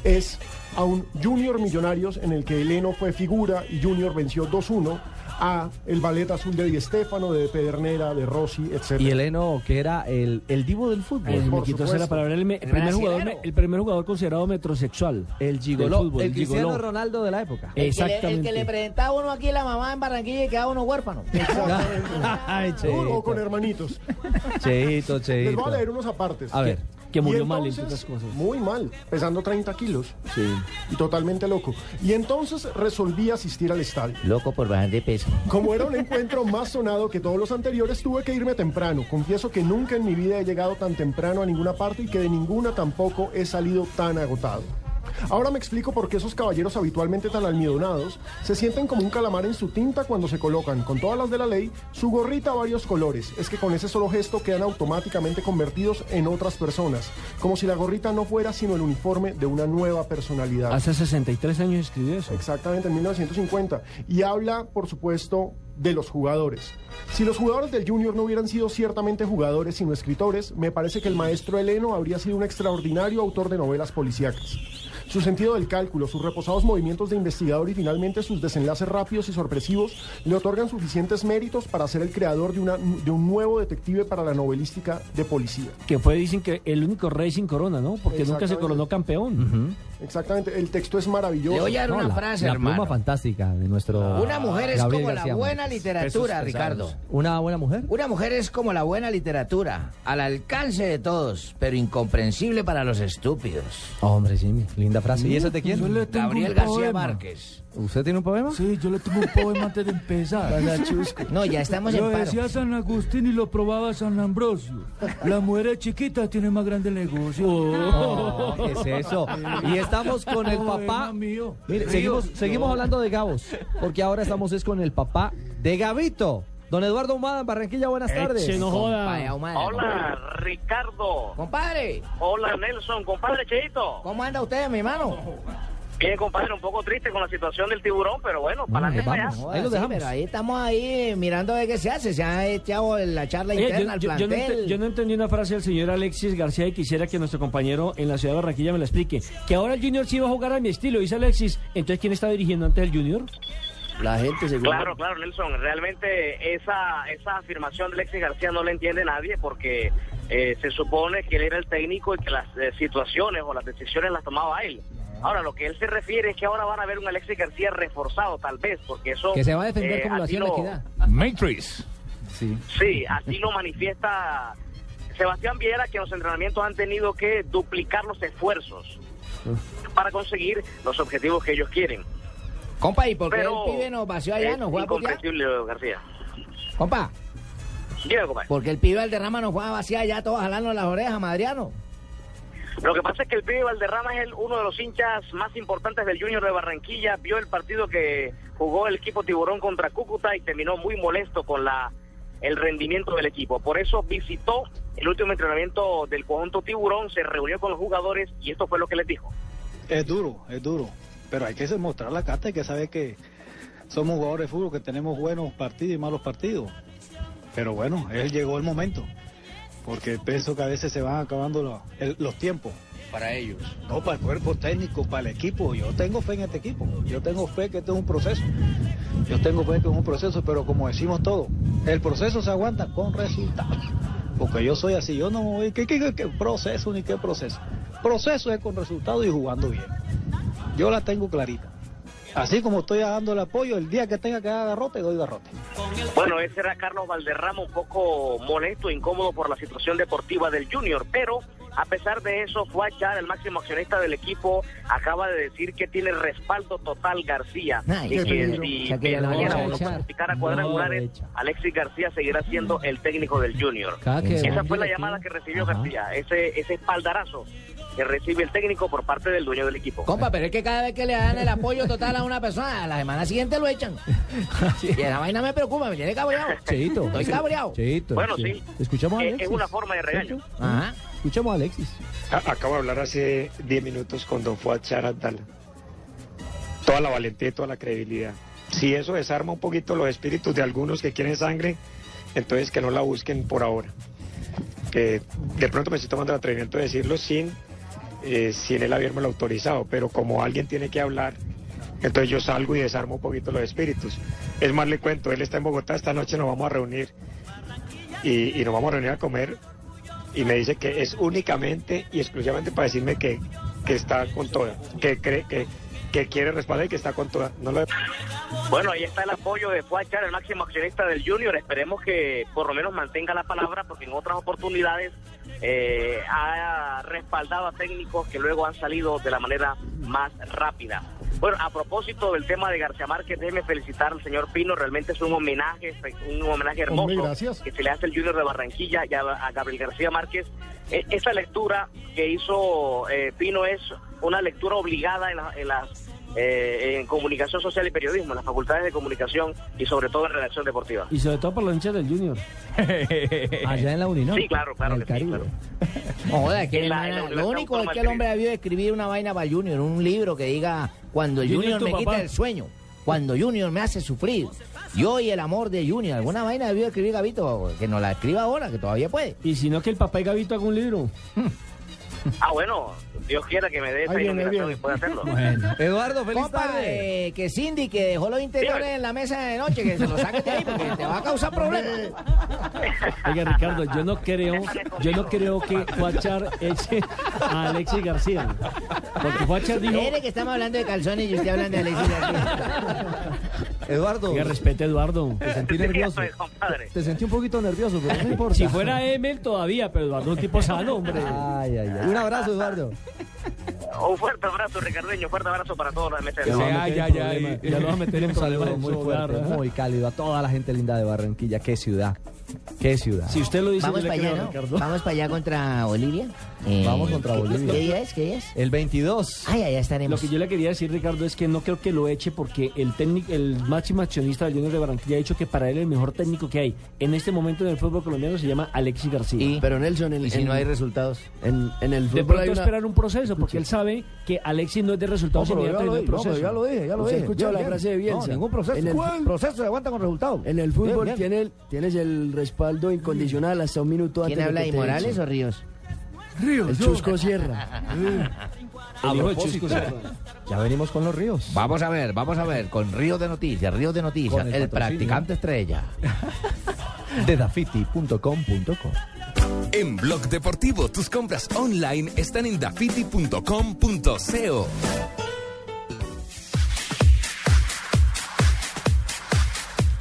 es a un Junior Millonarios en el que Eleno fue figura y Junior venció 2-1 a el ballet azul de Di Stéfano, de Pedernera, de Rossi, etc. Y Eleno, que era el, el divo del fútbol. Eh, me por quitó la palabra. El, me- el El primer jugador, brasilero. me- el primer jugador considerado metrosexual. El del gigoló, fútbol, el Cristiano gigoló. Ronaldo de la época. El que, le, el Exactamente. que le presentaba a uno aquí la mamá en Barranquilla y quedaba uno huérfano. Ay, o con hermanitos. Cheito, Les Cheito. voy a leer unos apartes. A ver. Que murió mal, entonces, entre otras cosas. Muy mal, pesando 30 kilos. Sí. Y totalmente loco. Y entonces resolví asistir al estadio. Loco por bajar de peso. Como era un encuentro más sonado que todos los anteriores, tuve que irme temprano. Confieso que nunca en mi vida he llegado tan temprano a ninguna parte y que de ninguna tampoco he salido tan agotado. Ahora me explico por qué esos caballeros habitualmente tan almidonados se sienten como un calamar en su tinta cuando se colocan, con todas las de la ley, su gorrita a varios colores. Es que con ese solo gesto quedan automáticamente convertidos en otras personas, como si la gorrita no fuera sino el uniforme de una nueva personalidad. Hace 63 años escribió eso. Exactamente, en 1950. Y habla, por supuesto, de los jugadores. Si los jugadores del Junior no hubieran sido ciertamente jugadores, sino escritores, me parece que el maestro Heleno habría sido un extraordinario autor de novelas policíacas. Su sentido del cálculo, sus reposados movimientos de investigador y finalmente sus desenlaces rápidos y sorpresivos le otorgan suficientes méritos para ser el creador de, una, de un nuevo detective para la novelística de policía. Que fue, dicen que el único rey sin corona, ¿no? Porque nunca se coronó campeón. Exactamente, el texto es maravilloso. Le voy a dar una la, frase, la hermano. pluma fantástica de nuestro. Una mujer es Gabriel como la buena Márquez. literatura, Ricardo. ¿Una buena mujer? Una mujer es como la buena literatura, al alcance de todos, pero incomprensible para los estúpidos. Hombre, Jimmy, linda frase. ¿Y esa es de quién? Gabriel García. Márquez. ¿Usted tiene un poema? Sí, yo le tengo un poema antes de empezar. No, ya estamos Lo en paro. decía San Agustín y lo probaba San Ambrosio. La mujer chiquita tiene más grande el negocio. Oh, ¿Qué es eso? Y estamos con el papá. mío. Mire, Mío. seguimos, seguimos No. hablando de Gabos, porque ahora estamos es con el papá de Gabito. Don Eduardo Humada en Barranquilla, buenas tardes. No joda. Compadre Ahumada, Hola, Ricardo. Compadre, Hola, Nelson. Compadre Cheito. ¿cómo anda usted, mi hermano? Bien, compadre, un poco triste con la situación del tiburón, pero bueno, para Bueno, adelante vamos. para allá. Ahí lo Sí, dejamos. pero ahí estamos ahí mirando a ver qué se hace. Se ha echado la charla Oye, interna al yo, yo- yo no yo entendí una frase del señor Alexis García y quisiera que nuestro compañero en la ciudad de Barranquilla me la explique. Que ahora el Junior sí va a jugar a mi estilo, dice Alexis. Entonces, ¿quién está dirigiendo antes el Junior? La gente se Claro, claro, Nelson. Realmente esa, esa afirmación de Alexis García no la entiende nadie porque eh, se supone que él era el técnico y que las eh, situaciones o las decisiones las tomaba él. Ahora, lo que él se refiere es que ahora van a ver un Alexis García reforzado, tal vez, porque eso... Que se va a defender eh, como lo hacía la equidad. Matrix. Sí. Sí, así lo manifiesta Sebastián Viera que en los entrenamientos han tenido que duplicar los esfuerzos para conseguir los objetivos que ellos quieren. Compa, ¿y por qué Pero el pibe nos vació allá? ¿Nos fue a putear? incomprensible, García. Compa, compadre. porque el pibe Valderrama nos fue a vaciar allá todos jalando las orejas, Madriano. Lo que pasa es que el pibe Valderrama es el- uno de los hinchas más importantes del Junior de Barranquilla. Vio el partido que jugó el equipo Tiburón contra Cúcuta y terminó muy molesto con la el rendimiento del equipo. Por eso visitó el último entrenamiento del conjunto Tiburón, se reunió con los jugadores y esto fue lo que les dijo. Es duro, es duro, pero hay que mostrar la carta, hay que saber que somos jugadores de fútbol, que tenemos buenos partidos y malos partidos. Pero bueno, él llegó el momento, porque pienso que a veces se van acabando el- los tiempos. Para ellos. No, para el cuerpo técnico, para el equipo. Yo tengo fe en este equipo. Yo tengo fe que esto es un proceso. Yo tengo fe que es un proceso, pero como decimos todo, el proceso se aguanta con resultados. Porque yo soy así, yo no voy, ¿qué, qué, qué- qué proceso ni qué proceso? Proceso es con resultados y jugando bien. Yo la tengo clarita. Así como estoy dando el apoyo, el día que tenga que dar garrote, doy garrote. Bueno, ese era Carlos Valderrama un poco molesto, incómodo por la situación deportiva del Junior, pero a pesar de eso, Fuachar, el máximo accionista del equipo, acaba de decir que tiene respaldo total García. Y que si que mañana no echar. clasificar a No, cuadrangulares, Alexis García seguirá siendo el técnico del Junior. Esa fue la llamada que recibió García, ese, ese espaldarazo que recibe el técnico por parte del dueño del equipo. Compa, pero es que cada vez que le dan el apoyo total a una persona, a la semana siguiente lo echan. Y esa vaina me preocupa, me tiene cabreado. Cheito. Estoy cabreado. Cheito. Bueno, sí. Escuchamos a Es- Alexis. es una forma de regaño. Ajá. Escuchamos a Alexis. A- Acabo de hablar hace 10 minutos con don Fuad Charadala. Toda la valentía y toda la credibilidad. Si eso desarma un poquito los espíritus de algunos que quieren sangre, entonces que no la busquen por ahora. Que de pronto me estoy tomando el atrevimiento de decirlo sin, eh, sin él haberme autorizado, pero como alguien tiene que hablar, entonces yo salgo y desarmo un poquito los espíritus. Es más, le cuento, él está en Bogotá, esta noche nos vamos a reunir y, y nos vamos a reunir a comer y me dice que es únicamente y exclusivamente para decirme que, que está con toda, que cree que, que quiere respaldar y que está con toda. No lo Bueno, ahí está el apoyo de Fuachar, el máximo accionista del Junior. Esperemos que por lo menos mantenga la palabra, porque en otras oportunidades eh, ha respaldado a técnicos que luego han salido de la manera más rápida. Bueno, a propósito del tema de García Márquez, déjeme felicitar al señor Pino. Realmente es un homenaje, un homenaje hermoso que se le hace el Junior de Barranquilla y a, a Gabriel García Márquez. E- esa lectura que hizo eh, Pino es una lectura obligada en, la- en las eh, en comunicación social y periodismo, en las facultades de comunicación y sobre todo en redacción deportiva. Y sobre todo por los hinchas del Junior. Allá en la Uninor. Sí, claro, claro En el que sí, Caribe. claro. Joder, que En la- hermana, en la lo único es que el hombre debió escribir una vaina para Junior, un libro que diga cuando Junior, Junior me papá. quita el sueño, cuando Junior me hace sufrir, yo y el amor de Junior, alguna vaina debió escribir Gavito, que nos la escriba ahora, que todavía puede. Y si no, que el papá y Gavito haga un libro. Ah, bueno, Dios quiera que me dé esa iluminación y pueda hacerlo. Eduardo, feliz Compa, tarde. eh, que Cindy, que dejó los interiores en la mesa de noche, que se los saque de ahí, porque te va a causar problemas. Oiga, Ricardo, yo no creo, yo no creo que Fuachar eche a Alexis García. Porque Fuachar dijo. Mire que estamos hablando de calzones y usted hablando de Alexis García. Eduardo. Oiga, respete Eduardo. Te sentí nervioso. Te sentí un poquito nervioso, pero no importa. Si fuera Emel todavía, pero Eduardo es un tipo sano, hombre. Ay, ay, ay. Un abrazo, Eduardo. Un fuerte abrazo, Ricardeño, un fuerte abrazo para todos los de Ya lo va a meter en problema- ya lo va a meter en Un saludo muy fuerte, ¿eh? muy cálido a toda la gente linda de Barranquilla. Qué ciudad. Qué ciudad. Si usted lo dice, Vamos yo le para creo allá, ¿no? Ricardo. Vamos para allá contra Bolivia. Eh, Vamos contra ¿qué- Bolivia. ¿Qué día es? ¿Qué día es? El 22. Ay, allá Lo estaremos. que yo le quería decir, Ricardo, es que no creo que lo eche porque el técnico, el máximo accionista del Junior de Barranquilla ha dicho que para él el mejor técnico que hay en este momento en el fútbol colombiano se llama Alexis García. Pero Nelson, en, ¿Y si en- no hay resultados? en, en el de fútbol pronto hay una... esperar un proceso porque él sabe que Alexis no es de resultados No, inmediatos ya lo y no no, proceso. pero ya lo dije, ya lo ¿Usted dije. escuchó la frase de Bielsa? No, ningún proceso. En el- ¿Cuál proceso se aguanta con resultados? En el fútbol Bien, bien. tiene el- tienes el respaldo incondicional hasta un minuto antes ¿Quién habla de ahí, que te Morales echen. o Ríos? El Chusco Sierra. A propósito, ya venimos con los ríos. Vamos a ver, vamos a ver, con Ríos de Noticias, Ríos de Noticias, Con el el, patrocinio. practicante estrella. De dafiti.com.co. En Blog Deportivo, tus compras online están en dafiti.com.co.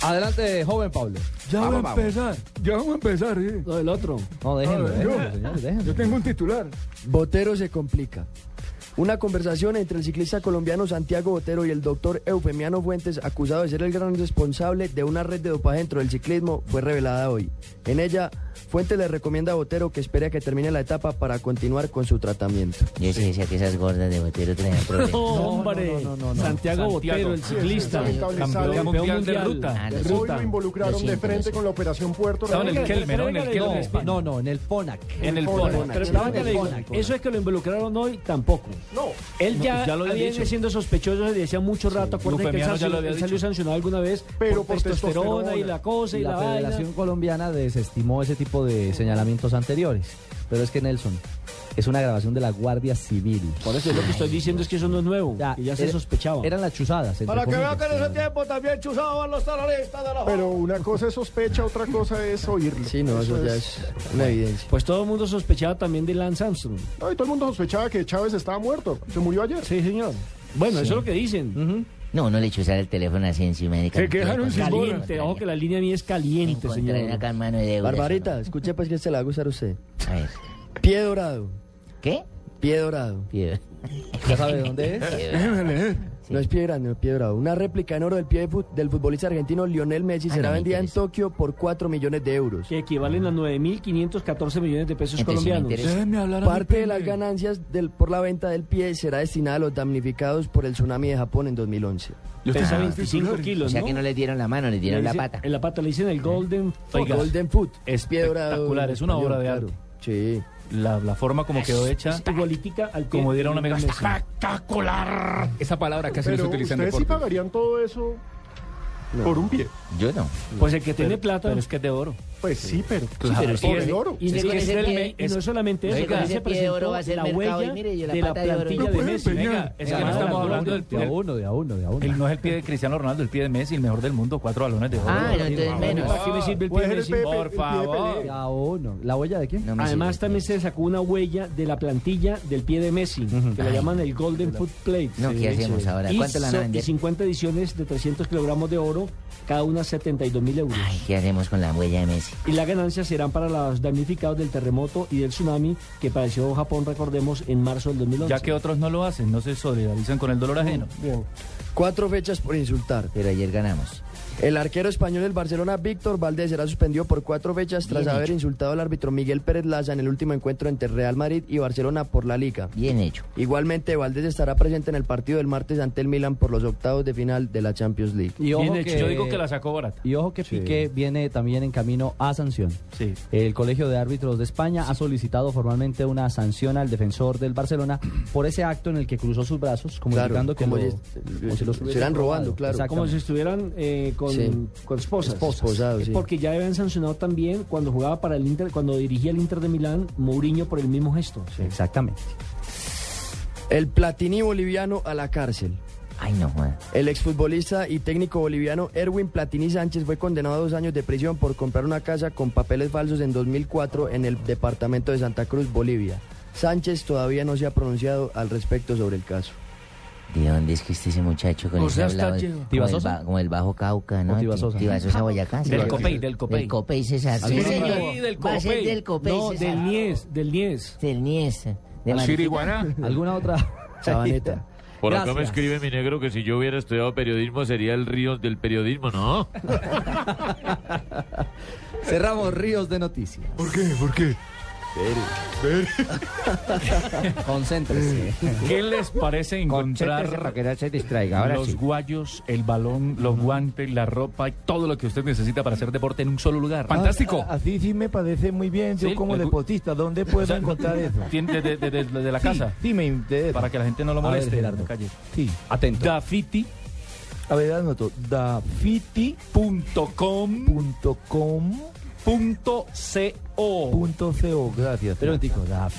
Adelante, joven Pablo. Ya Vamos, va a vamos. empezar, ya vamos a empezar, ¿sí? No, el otro. No, déjenlo, ver, déjenlo, yo- señores, déjenlo. Yo tengo un titular. Botero se complica. Una conversación entre el ciclista colombiano Santiago Botero y el doctor Eufemiano Fuentes, acusado de ser el gran responsable de una red de dopaje dentro del ciclismo, fue revelada hoy. En ella, Fuentes le recomienda a Botero que espere a que termine la etapa para continuar con su tratamiento. Yo sí decía que esas gordas de Botero traían problemas. No, hombre. Santiago Botero, el ciclista. Campeón mundial de ruta. Ah, de Hoy ruta. lo involucraron de frente con la operación Puerto Estaba en el. Kelmer, ¿no? En el Kelmer. No, no, en el FONAC. En el Fonac. eso es que lo involucraron hoy tampoco. No. Él ya, ya lo había viene dicho. siendo sospechoso desde hacía mucho rato. Acuérdense que él, ya lo había él salió sancionado alguna vez Pero por, por testosterona, testosterona. y la cosa y, Y la vaina. Federación Colombiana desestimó ese tipo de señalamientos anteriores. Pero es que Nelson, es una grabación de la Guardia Civil. Por eso es lo que estoy diciendo es que eso no es nuevo. Ya, que ya se sospechaba. Eran las chuzadas. Para que vean que en ese tiempo también chuzaban los terroristas de la Pero una cosa es sospecha, otra cosa es oírlo. Sí, no, eso ya es una evidencia. Pues todo el mundo sospechaba también de Lance Armstrong. No, y todo el mundo sospechaba que Chávez estaba muerto. Se murió ayer. Sí, señor. Bueno, eso es lo que dicen. No, no le echo usar el teléfono así encima de Se quejaron sin. Caliente, ojo que la línea mía es caliente, señor. acá en mano de deuda. Barbarita, escuche pues que este le va a gustar usted. A ver. Pie dorado. ¿Qué? Pie dorado. Pie- ¿Ya sabe de dónde es? Leer. No es pie grande, no es pie dorado. Una réplica en oro del pie de fut- del futbolista argentino Lionel Messi Ah, será no me vendida en. Tokio por 4 millones de euros. Que equivalen a 9.514 millones de pesos Entonces, sí me colombianos. mi Parte de las ganancias del, por la venta del pie será destinada a los damnificados por el tsunami de Japón en 2011. Yo Pesa tengo un 25 titular. O kilos, sea ¿no? que no le dieron la mano, le dieron Le la pata. En la pata le dicen el Golden Foot. Golden Foot. Pie dorado. espectacular, es una obra de Claro. arte. Sí. La, la forma como quedó hecha, igualitica al pie como diera una amiga, Messi. espectacular. Esa palabra casi no se utiliza en ustedes sí pagarían todo eso por un pie. Yo no. Pues el que tiene plata. Pero es que es de oro. Pues sí, pero, pero por sí, el oro. Y, Sí, es es el- pie- y no es solamente eso, también se pie de oro va a presentó ser la mercado huella y mire, y la de la de plantilla de Messi. Venga, es que no estamos la hablando del De a pie. uno, de a uno, de a uno. El, no es el pie de Cristiano Ronaldo, el pie de Messi, el mejor del mundo, cuatro balones de oro. Ah, no, entonces menos. ¿Para qué me sirve el pie de Messi? Por pie favor. De a uno. ¿La huella de quién? Además también se sacó una huella de la plantilla del pie de Messi, que la llaman el Golden Foot Plate. No, ¿qué hacemos ahora? ¿Cuánto la y vender? 50 ediciones de 300 kilogramos de oro, cada una 72 mil euros. Ay, ¿qué hacemos con la huella de Messi? Y las ganancias serán para los damnificados del terremoto y del tsunami que padeció Japón, recordemos, en marzo del 2011. Ya que otros no lo hacen, no se solidarizan con el dolor ajeno. Bien. Cuatro fechas por insultar. Pero ayer ganamos. El arquero español del Barcelona, Víctor Valdés, será suspendido por cuatro fechas tras Bien haber hecho. insultado al árbitro Miguel Pérez Laza en el último encuentro entre Real Madrid y Barcelona por la Liga. Bien hecho. Igualmente, Valdés estará presente en el partido del martes ante el Milan por los octavos de final de la Champions League. Y ojo Bien hecho. que- Yo digo que la sacó barata. Y ojo que Sí. Piqué viene también en camino a sanción. Sí. El Colegio de Árbitros de España ha solicitado formalmente una sanción al defensor del Barcelona por ese acto en el que cruzó sus brazos, comunicando que como lo- si- como si hubiesen hubieran robando, claro. Como si estuvieran eh, con, Sí. con esposas. Esposados, Es sí. Porque ya habían sancionado también cuando jugaba para el Inter, cuando dirigía el Inter de Milán, Mourinho por el mismo gesto. Exactamente. El Platini boliviano a la cárcel. Ay, no, joda. El exfutbolista y técnico boliviano Erwin Platini Sánchez fue condenado a dos años de prisión por comprar una casa con papeles falsos en 2004 en el departamento de Santa Cruz, Bolivia. Sánchez todavía no se ha pronunciado al respecto sobre el caso. ¿De dónde es que esté ese muchacho con O ese sea, hablado? lleno. Como el, como el Bajo Cauca, ¿no? Tibasosa. Tibasosa, Boyacá. sí. Del Copey, del Copey. Del Copey, César. Sí, ¿Alguno señor. del Va a ser Copey. del Copey, No, César. del Nies, del Nies. Del Nies. De. Chiriguaná. ¿Alguna otra? Sabaneta. Por acá me escribe mi negro que si yo hubiera estudiado periodismo sería el río del periodismo, ¿no? Cerramos Ríos de Noticias. ¿Por qué? ¿Por qué? Concéntrese. ¿Qué les parece encontrar que no se distraiga. Ahora los sí. guayos, el balón, los guantes, la ropa y todo lo que usted necesita para hacer deporte en un solo lugar? Fantástico. Ah, Así sí me parece muy bien. Yo Sí, como deportista, ¿dónde puedo O sea, encontrar eso? Tiene de, de- de- de- de la Sí, casa. Sí, me interesa. Para que la gente no lo A ver, moleste. Gerardo. en la calle. Sí. Atento. Dafiti.com A ver, anoto. Dafiti.com punto co. punto co. Gracias. Pero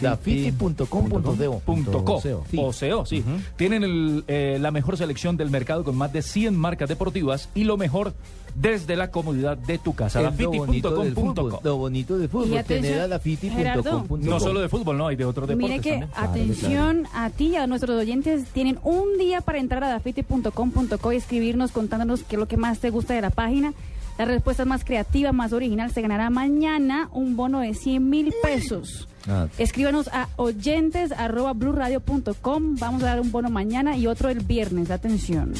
Dafiti.com.co. Punto co. Sí. O CO, sí. Tienen el, eh, la mejor selección del mercado con más de 100 marcas deportivas y lo mejor desde la comodidad de tu casa. Es lo bonito del fútbol. Dafiti.com.co. Lo bonito del fútbol. Y tener a dafiti.com.co. No solo de fútbol, no, hay de otros deportes Mire que, también. atención a ti y a nuestros oyentes, tienen un día para entrar a dafiti.com.co y escribirnos contándonos qué es lo que más te gusta de la página. La respuesta más creativa, más original, se ganará mañana un bono de 100 mil pesos. Ah, Escríbanos a oyentes arroba. Vamos a dar un bono mañana y otro el viernes. Atención.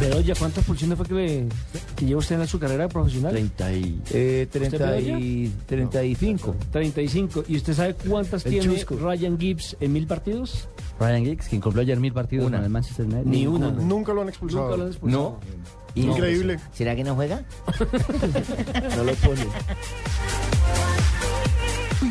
Bedoya, ¿cuántas pulsiones fue que, le- que lleva usted en su carrera profesional? 30 y... eh, ¿Usted 30 y, Bedoya? 35. 35. ¿Y usted sabe cuántas El tiene chusco. Ryan Gibbs en mil partidos? Ryan Giggs, quien cumplió ayer mil partidos Una. con el Manchester United. Ni una. Nunca lo han expulsado. Nunca lo han expulsado. No. Increíble. ¿Será que no juega? No lo pone.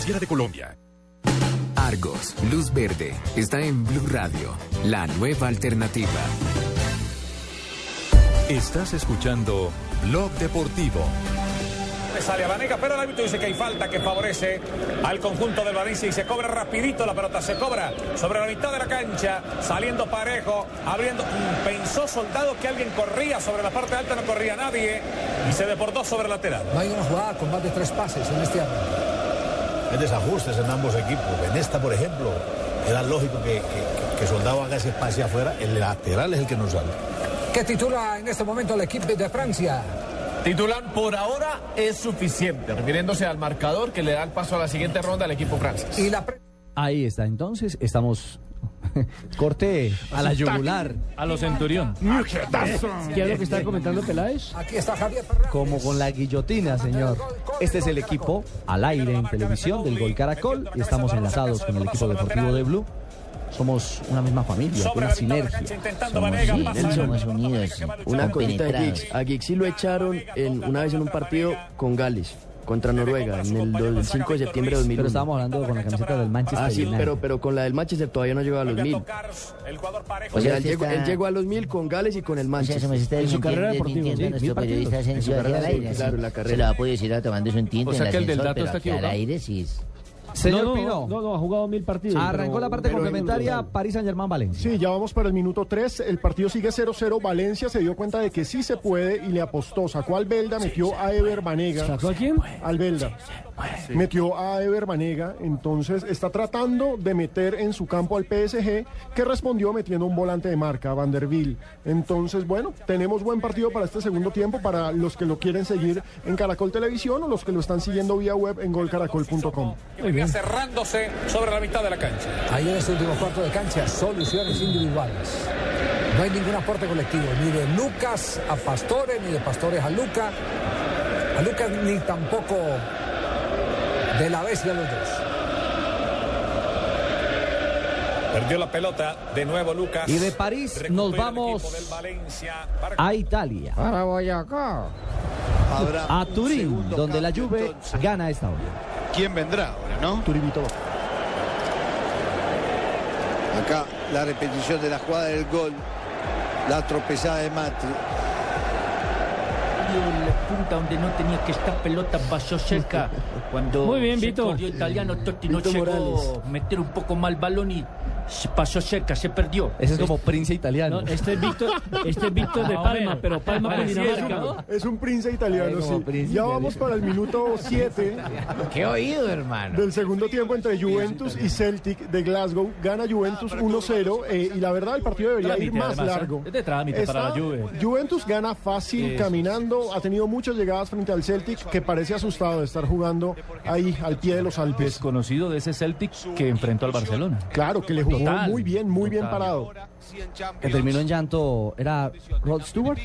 Superfinanciera de Colombia. Argos, Luz Verde, está en Blue Radio, la nueva alternativa. Estás escuchando Blog Deportivo. Sale a Vanega, pero el árbitro dice que hay falta que favorece al conjunto del Valencia y se cobra rapidito la pelota, se cobra sobre la mitad de la cancha, saliendo parejo, abriendo, pensó Soldado que alguien corría sobre la parte alta, no corría nadie y se deportó sobre el lateral. No hay una jugada con más de tres pases en este arranque. Hay desajustes en ambos equipos. En esta, por ejemplo, era lógico que, que- que Soldado haga ese pase afuera. El lateral es el que nos sale. ¿Qué titula en este momento el equipo de Francia? Titular por ahora es suficiente, refiriéndose al marcador que le da el paso a la siguiente ronda al equipo francés. Y la Ahí está, entonces estamos. Corte a la yugular. A los Centurión. ¿Qué es lo que está comentando Peláez? Aquí está Javier Fernández. Como con la guillotina, señor. Este es el equipo al aire en televisión del Gol Caracol y estamos enlazados con el equipo deportivo de Blue. Somos una misma familia, una sinergia. Somos, somos unidos. Una cosita de. Giggs. A Giggs sí lo echaron en, una vez en un partido con Gales contra Noruega en el, do- el 5 de septiembre de 2001. Pero estábamos hablando con la camiseta del Manchester Ah, sí, United. pero, pero con la del Manchester todavía no llegó a los mil. O O sea, él llegó, él llegó a los mil con Gales y con el O sea, Manchester. eso me está desmintiendo, desmintiendo a nuestro periodista Asensio aquí al aire. Claro, la Se carrera. lo va a poder decir a tomándose un tinto O en sea el que el del dato está aquí al equivocado. aire sí es... Señor no, Pino. No, no, ha jugado mil partidos. Arrancó pero- la parte complementaria París Saint Germain Valencia. Sí, ya vamos para el minuto 3. El partido sigue 0-0. Valencia se dio cuenta de que sí se puede y le apostó. Sacó al Belda, metió a Ever Banega. ¿Sacó a quién? Al Belda. Metió a Ever Banega. Entonces está tratando de meter en su campo al PSG, que respondió metiendo un volante de marca, Vanderbilt. Entonces, bueno, tenemos buen partido para este segundo tiempo para los que lo quieren seguir en Caracol Televisión o los que lo están siguiendo vía web en golcaracol.com. Muy cerrándose sobre la mitad de la cancha. Ahí en este último cuarto de cancha, soluciones individuales. No hay ningún aporte colectivo, ni de Lucas a Pastore, ni de Pastores a Luca. A Lucas ni tampoco de la bestia a los dos. Perdió la pelota de nuevo Lucas. Y de París Recupera nos vamos a Italia. Para Boyacá. A Turín, donde la Juve gana esta hora. ¿Quién vendrá ahora, no? Turibito. Acá la repetición de la jugada del gol, la tropezada de Matri. La punta donde no tenía que estar pelota pasó cerca. Cuando Muy bien, se Vito. corrió italiano, Totti no Vito llegó Morales. a meter un poco mal balón y se pasó cerca, se perdió. Ese es como Prince italiano. No, este es Víctor, este es Víctor de Ah, Palma, pero Palma con Dinamarca. ¿no? Es un prince italiano, Ay, sí. prince ya italiano. vamos para el minuto 7 ¿Qué oído, hermano? del segundo tiempo entre Juventus y Celtic de Glasgow. Gana Juventus 1-0 eh, y la verdad el partido debería ir más además, ¿eh? largo. Es de trámite para la Juve. Juventus gana fácil caminando, ha tenido muchas llegadas frente al Celtic que parece asustado de estar jugando ahí al pie de los Alpes. Desconocido de ese Celtic que enfrentó al Barcelona. Claro, que le jugó Muy, muy bien, muy bien parado. Que terminó en llanto, ¿era Rod Stewart?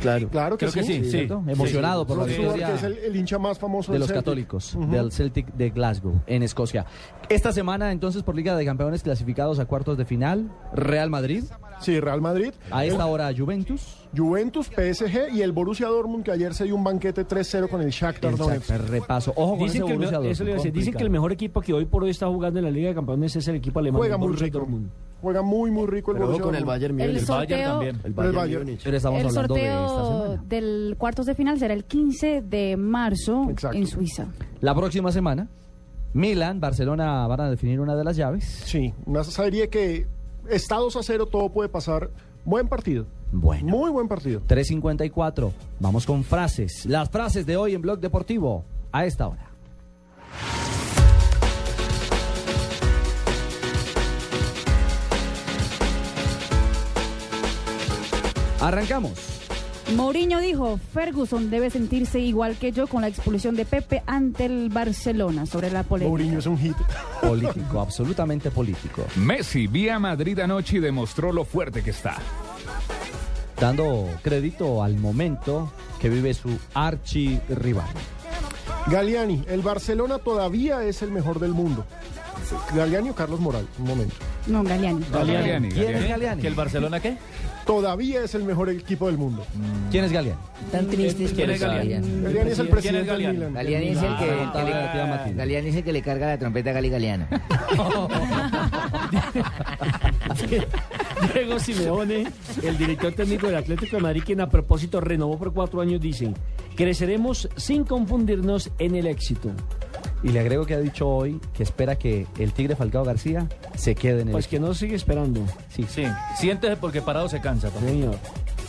Claro. Claro que Creo que sí. sí. Emocionado por la Rod Stewart, victoria que es el, el hincha más famoso de del los Celtic. católicos, del Celtic de Glasgow, en Escocia. Esta semana, entonces, por Liga de Campeones clasificados a cuartos de final, Real Madrid. Sí, Real Madrid. A esta hora, Juventus. Juventus, PSG y el Borussia Dortmund que ayer se dio un banquete 3-0 con el Shakhtar El Donetsk. Shakhtar, repaso. Ojo con Dicen ese que, el, eso le decir, dicen que el mejor equipo que hoy por hoy está jugando en la Liga de Campeones es el equipo alemán. Juega el muy Borussia rico. Dortmund. Juega muy, muy rico el Pero Borussia con el. Bayern El Múnich. sorteo, El El Bayern Bayern. Múnich. Pero estamos el hablando de esta sorteo semana. del cuartos de final será el 15 de marzo Exacto. en Suiza. La próxima semana, Milan, Barcelona van a definir una de las llaves. Sí, una serie que estados a cero todo puede pasar. Buen partido. Bueno. Muy buen partido. 3.54. Vamos con frases. Las frases de hoy en Blog Deportivo a esta hora. Arrancamos. Mourinho dijo, Ferguson debe sentirse igual que yo con la expulsión de Pepe ante el Barcelona sobre la polémica. Mourinho es un hit. Político, absolutamente político. Messi vía Madrid anoche y demostró lo fuerte que está. Dando crédito al momento que vive su archirrival. Galiani, el Barcelona todavía es el mejor del mundo. Galiani o Carlos Morales, un momento. No, Galeani. Galeani, ¿Quién es Galeani. Galeani? ¿Que el Barcelona qué? Todavía es el mejor equipo del mundo. ¿Quién es Galeani? Tan tristes ¿Quién es. Galiani es el ¿Quién es presidente del Galeani? Milan. Galeani es el que, Ah, que le, es el que le carga la trompeta a Gali Galeano. Diego Simeone, el director técnico del Atlético de Madrid, quien a propósito renovó por cuatro años, dice, creceremos sin confundirnos en el éxito. Y le agrego que ha dicho hoy que espera que el Tigre Falcao García se quede en el Pues que no sigue esperando. Sí. Sí, siéntese porque parado se cansa. papá. Señor.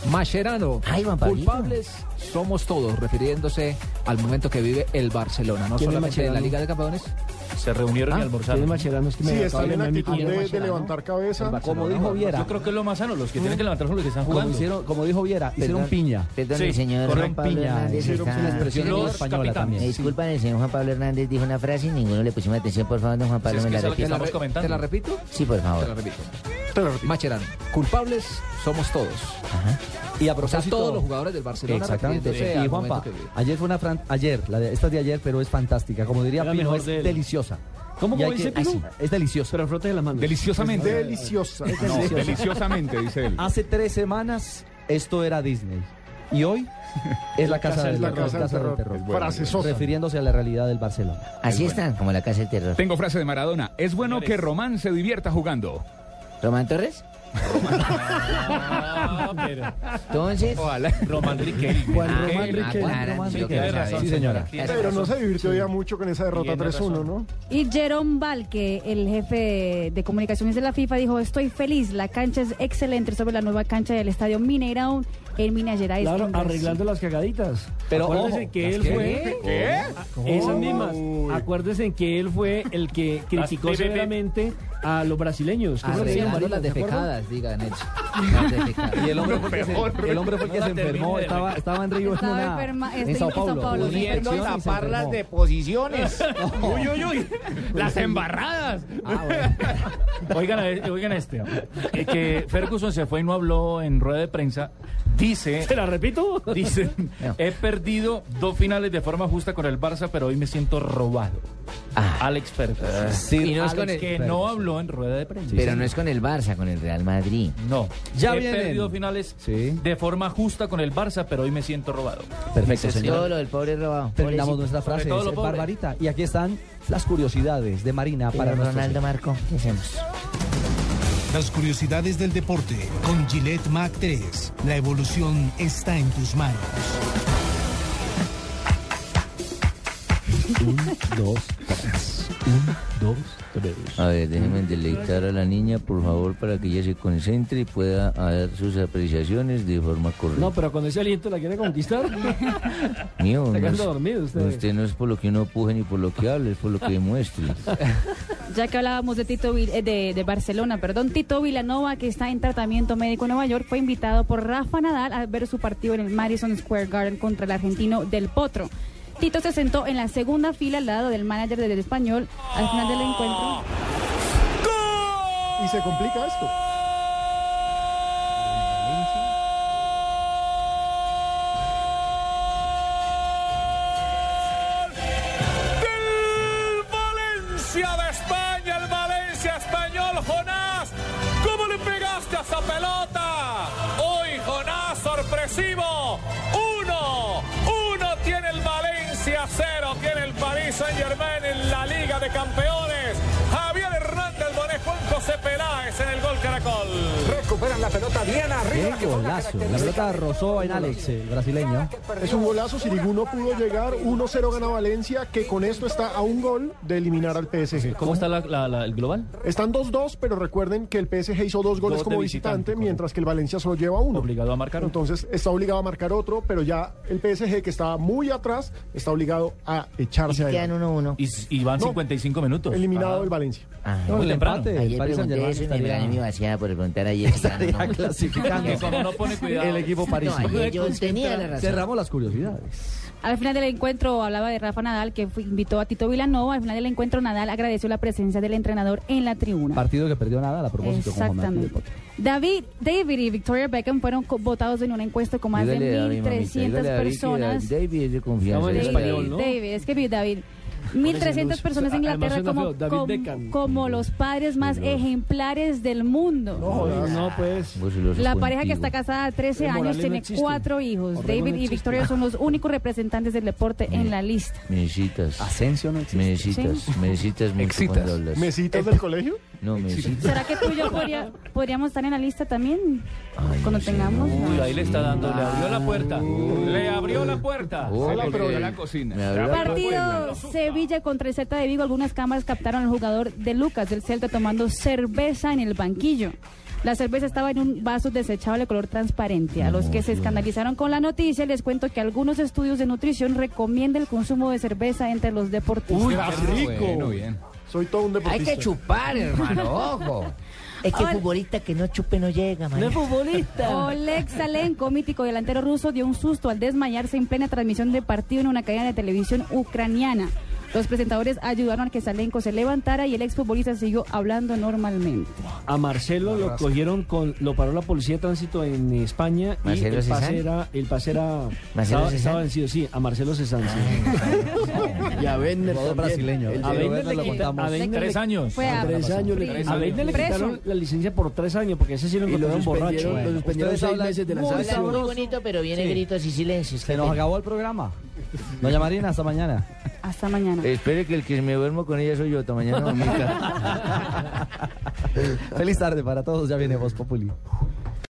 Mascherano, Ay, culpables somos todos, refiriéndose al momento que vive el Barcelona, no ¿Quién es solamente en la? Liga de Campeones. Se reunieron y ¿Quién almorzaron. es Mascherano? Es que me Sí, están de en actitud de, de levantar cabeza. Como dijo Viera, Yo creo que es lo más sano. Los que tienen que levantar son los que están como, jugando. hicieron, como dijo Viera, hicieron piña. Perdón, Sí, el señor Juan Pablo piña. Hernández Hicieron está... una expresión Los española capitanes. Me también. disculpan, el señor Juan Pablo Hernández dijo una frase y ninguno le pusimos atención. Por favor, don Juan Pablo, Sí, es me la la comentando. ¿Te la repito? Sí, por Te la favor. repito. Te lo repito. Mascherano, culpables somos todos. Y a O sea, propósito... todos los jugadores del Barcelona. Exactamente. Y Juanpa, ayer fue una fran- ayer, la de, esta es de ayer, pero es fantástica. Como diría Pino, es de él. Deliciosa. ¿Cómo dice que- así, es deliciosa. Pero frote de las manos. Deliciosamente. Deliciosa. Es No, deliciosa. deliciosamente, dice él. Hace tres semanas esto era Disney. Y hoy es la casa, del, la terror, casa del terror. terror. bueno, Frasesota. Refiriéndose a la realidad del Barcelona. Así están, como la casa del terror. Tengo frase de Maradona. Es bueno que Román se divierta jugando. ¿Román Torres? Ah, pero- Entonces... Román Riquelme. Juan Ah, Román Ah, Riquelme. Román sí, Riquelme. señora. Pero no se divirtió ya mucho con esa derrota Tiene 3-1, razón. ¿no? Y Jerome Valque, el jefe de comunicaciones de la FIFA, dijo, estoy feliz, la cancha es excelente sobre la nueva cancha del Estadio Mineirão en Minas Gerais. Claro, en Brasil". arreglando las cagaditas. Pero, Acuérdense ojo, que ¿las él qué? fue. ¿Qué? Esas mismas. Acuérdense que él fue el que criticó severamente a los brasileños. ¿Cómo le decían, Arreglando las ¿Se acuerdan? defecadas, digan. Las. Y el hombre fue el que se, el hombre fue el que No se la enfermó, estaba, estaba en Río en, Estaba una- enferma- en estoy Sao en Sao Paulo. Pudiendo enfermó. deposiciones. Uy, uy, uy. Las embarradas. Oigan, a- oigan este. eh, que Ferguson se fue y no habló en rueda de prensa. Dice. ¿Se la repito? Dice, No. he perdido dos finales de forma justa con el Barça, pero hoy me siento robado. Alex Ferguson. Sir Y no es Alex con el- que Ferguson. no habló en rueda de prensa. Pero no es con el Barça, con el Real Madrid. No. Ya he vienen. perdido finales Sí. de forma justa con el Barça, pero hoy me siento robado. Perfecto, señor. Todo lo del pobre robado. Terminamos Pobrecito. nuestra frase, todo lo es pobre. Barbarita. Y aquí están las curiosidades de Marina para Pero nuestros Ronaldo Marco, ¿qué hacemos? Las curiosidades del deporte con Gillette Mac 3. La evolución está en tus manos. Un, dos, tres. Un, dos, tres. A ver, déjenme deleitar a la niña, por favor, para que ella se concentre y pueda dar sus apreciaciones de forma correcta. No, pero con ese aliento la quiere conquistar. Mío, Está quedando dormido usted. usted no es por lo que uno puje ni por lo que hable, es por lo que demuestre. Ya que hablábamos de Tito eh, de, de Barcelona, perdón, Tito Vilanova, que está en tratamiento médico en Nueva York, fue invitado por Rafa Nadal a ver su partido en el Madison Square Garden contra el argentino Del Potro. Tito se sentó en la segunda fila al lado del manager del español al final del encuentro. Y se complica esto. del Valencia de España, el Valencia español, Jonás. ¿Cómo le pegaste a esa pelota? Hoy Jonás sorpresivo. Germain en la Liga de Campeones. En el gol Caracol. Recuperan la pelota bien arriba. Qué golazo. La pelota rozó en Alex, el brasileño. Es un golazo, Sirigu no pudo llegar, 1-0 gana Valencia, que con esto está a un gol de eliminar al PSG. ¿Cómo está la- la- la- el global? Están 2-2, pero recuerden que el PSG hizo dos goles Dos como visitante, visitante, mientras que el Valencia solo lleva uno. Obligado a marcar otro. Entonces está obligado a marcar otro, pero ya el PSG, que estaba muy atrás, está obligado a echarse a Quedan 1-1. Y, y van No. 55 minutos. Eliminado Ah. el Valencia. No, Muy el temprano. empate, y me vacía por preguntar ayer. Estaría No, clasificando. Como no pone cuidado. El equipo parisino. No, yo tenía la razón. Cerramos las curiosidades. Al final del encuentro hablaba de Rafa Nadal, que fue- invitó a Tito Vilanova. Al final del encuentro, Nadal agradeció la presencia del entrenador en la tribuna. Partido que perdió nada a propósito con Exactamente. David, David y Victoria Beckham fueron votados en una encuesta con más de David, mamita, 1.300 dígale a David que personas. David es de confianza. David. ¿no? David, es que vi David. 1.300 personas en Inglaterra como, como, los padres más ejemplares del mundo. No, no, pues. La contigo. pareja que está casada 13 Los años tiene cuatro hijos. David y. Victoria son los únicos representantes del deporte en la lista. Mesitas. Asensio no existe. Mesitas. Mesitas. ¿Mesitas del colegio? No, mesitas. ¿Será que tú y yo podría- podríamos estar en la lista también? Ay, Cuando tengamos. Uy, ahí le está dando, le abrió la puerta. Le abrió la puerta. Se cayó la cocina. Me abrió la Partido Sevilla contra el Celta de Vigo. Algunas cámaras captaron al jugador de Lucas del Celta tomando cerveza en el banquillo. La cerveza estaba en un vaso desechable de color transparente. A los que se escandalizaron con la noticia, les cuento que algunos estudios de nutrición recomiendan el consumo de cerveza entre los deportistas. Uy, qué rico. Bueno, bien. Soy todo un Hay deportista. que chupar, hermano, ojo. Es que Hola. futbolista que no chupe no llega, man. No es futbolista. Oleg Salenko, mítico delantero ruso, dio un susto al desmayarse en plena transmisión de partido en una cadena de televisión ucraniana. Los presentadores ayudaron a que Salenko se levantara y el exfutbolista siguió hablando normalmente. A Marcelo lo cogieron con, lo paró la policía de tránsito en España y ¿Marcelo el Cezanne? pase era, el pase era ¿Marcelo estaba, Cezanne? estaba vencido, sí, a Marcelo Cezanne. sí. Y a Werner Jugador también. brasileño. El A le lo quita- contamos. a Tres le- años. Fue a, Tres años le A. Werner le Preso. quitaron la licencia por tres años porque ese sí lo y lo encontraron borracho. suspendieron, lo suspendieron Ustedes seis hablan meses de la muy Habla sanción. muy bonito, pero viene Sí. gritos y silencios. Se nos acabó el programa. Doña Marina, hasta mañana. hasta mañana. Espere que el que me duermo con ella soy yo. Hasta mañana, mamita. Feliz tarde para todos. Ya viene Voz Populi.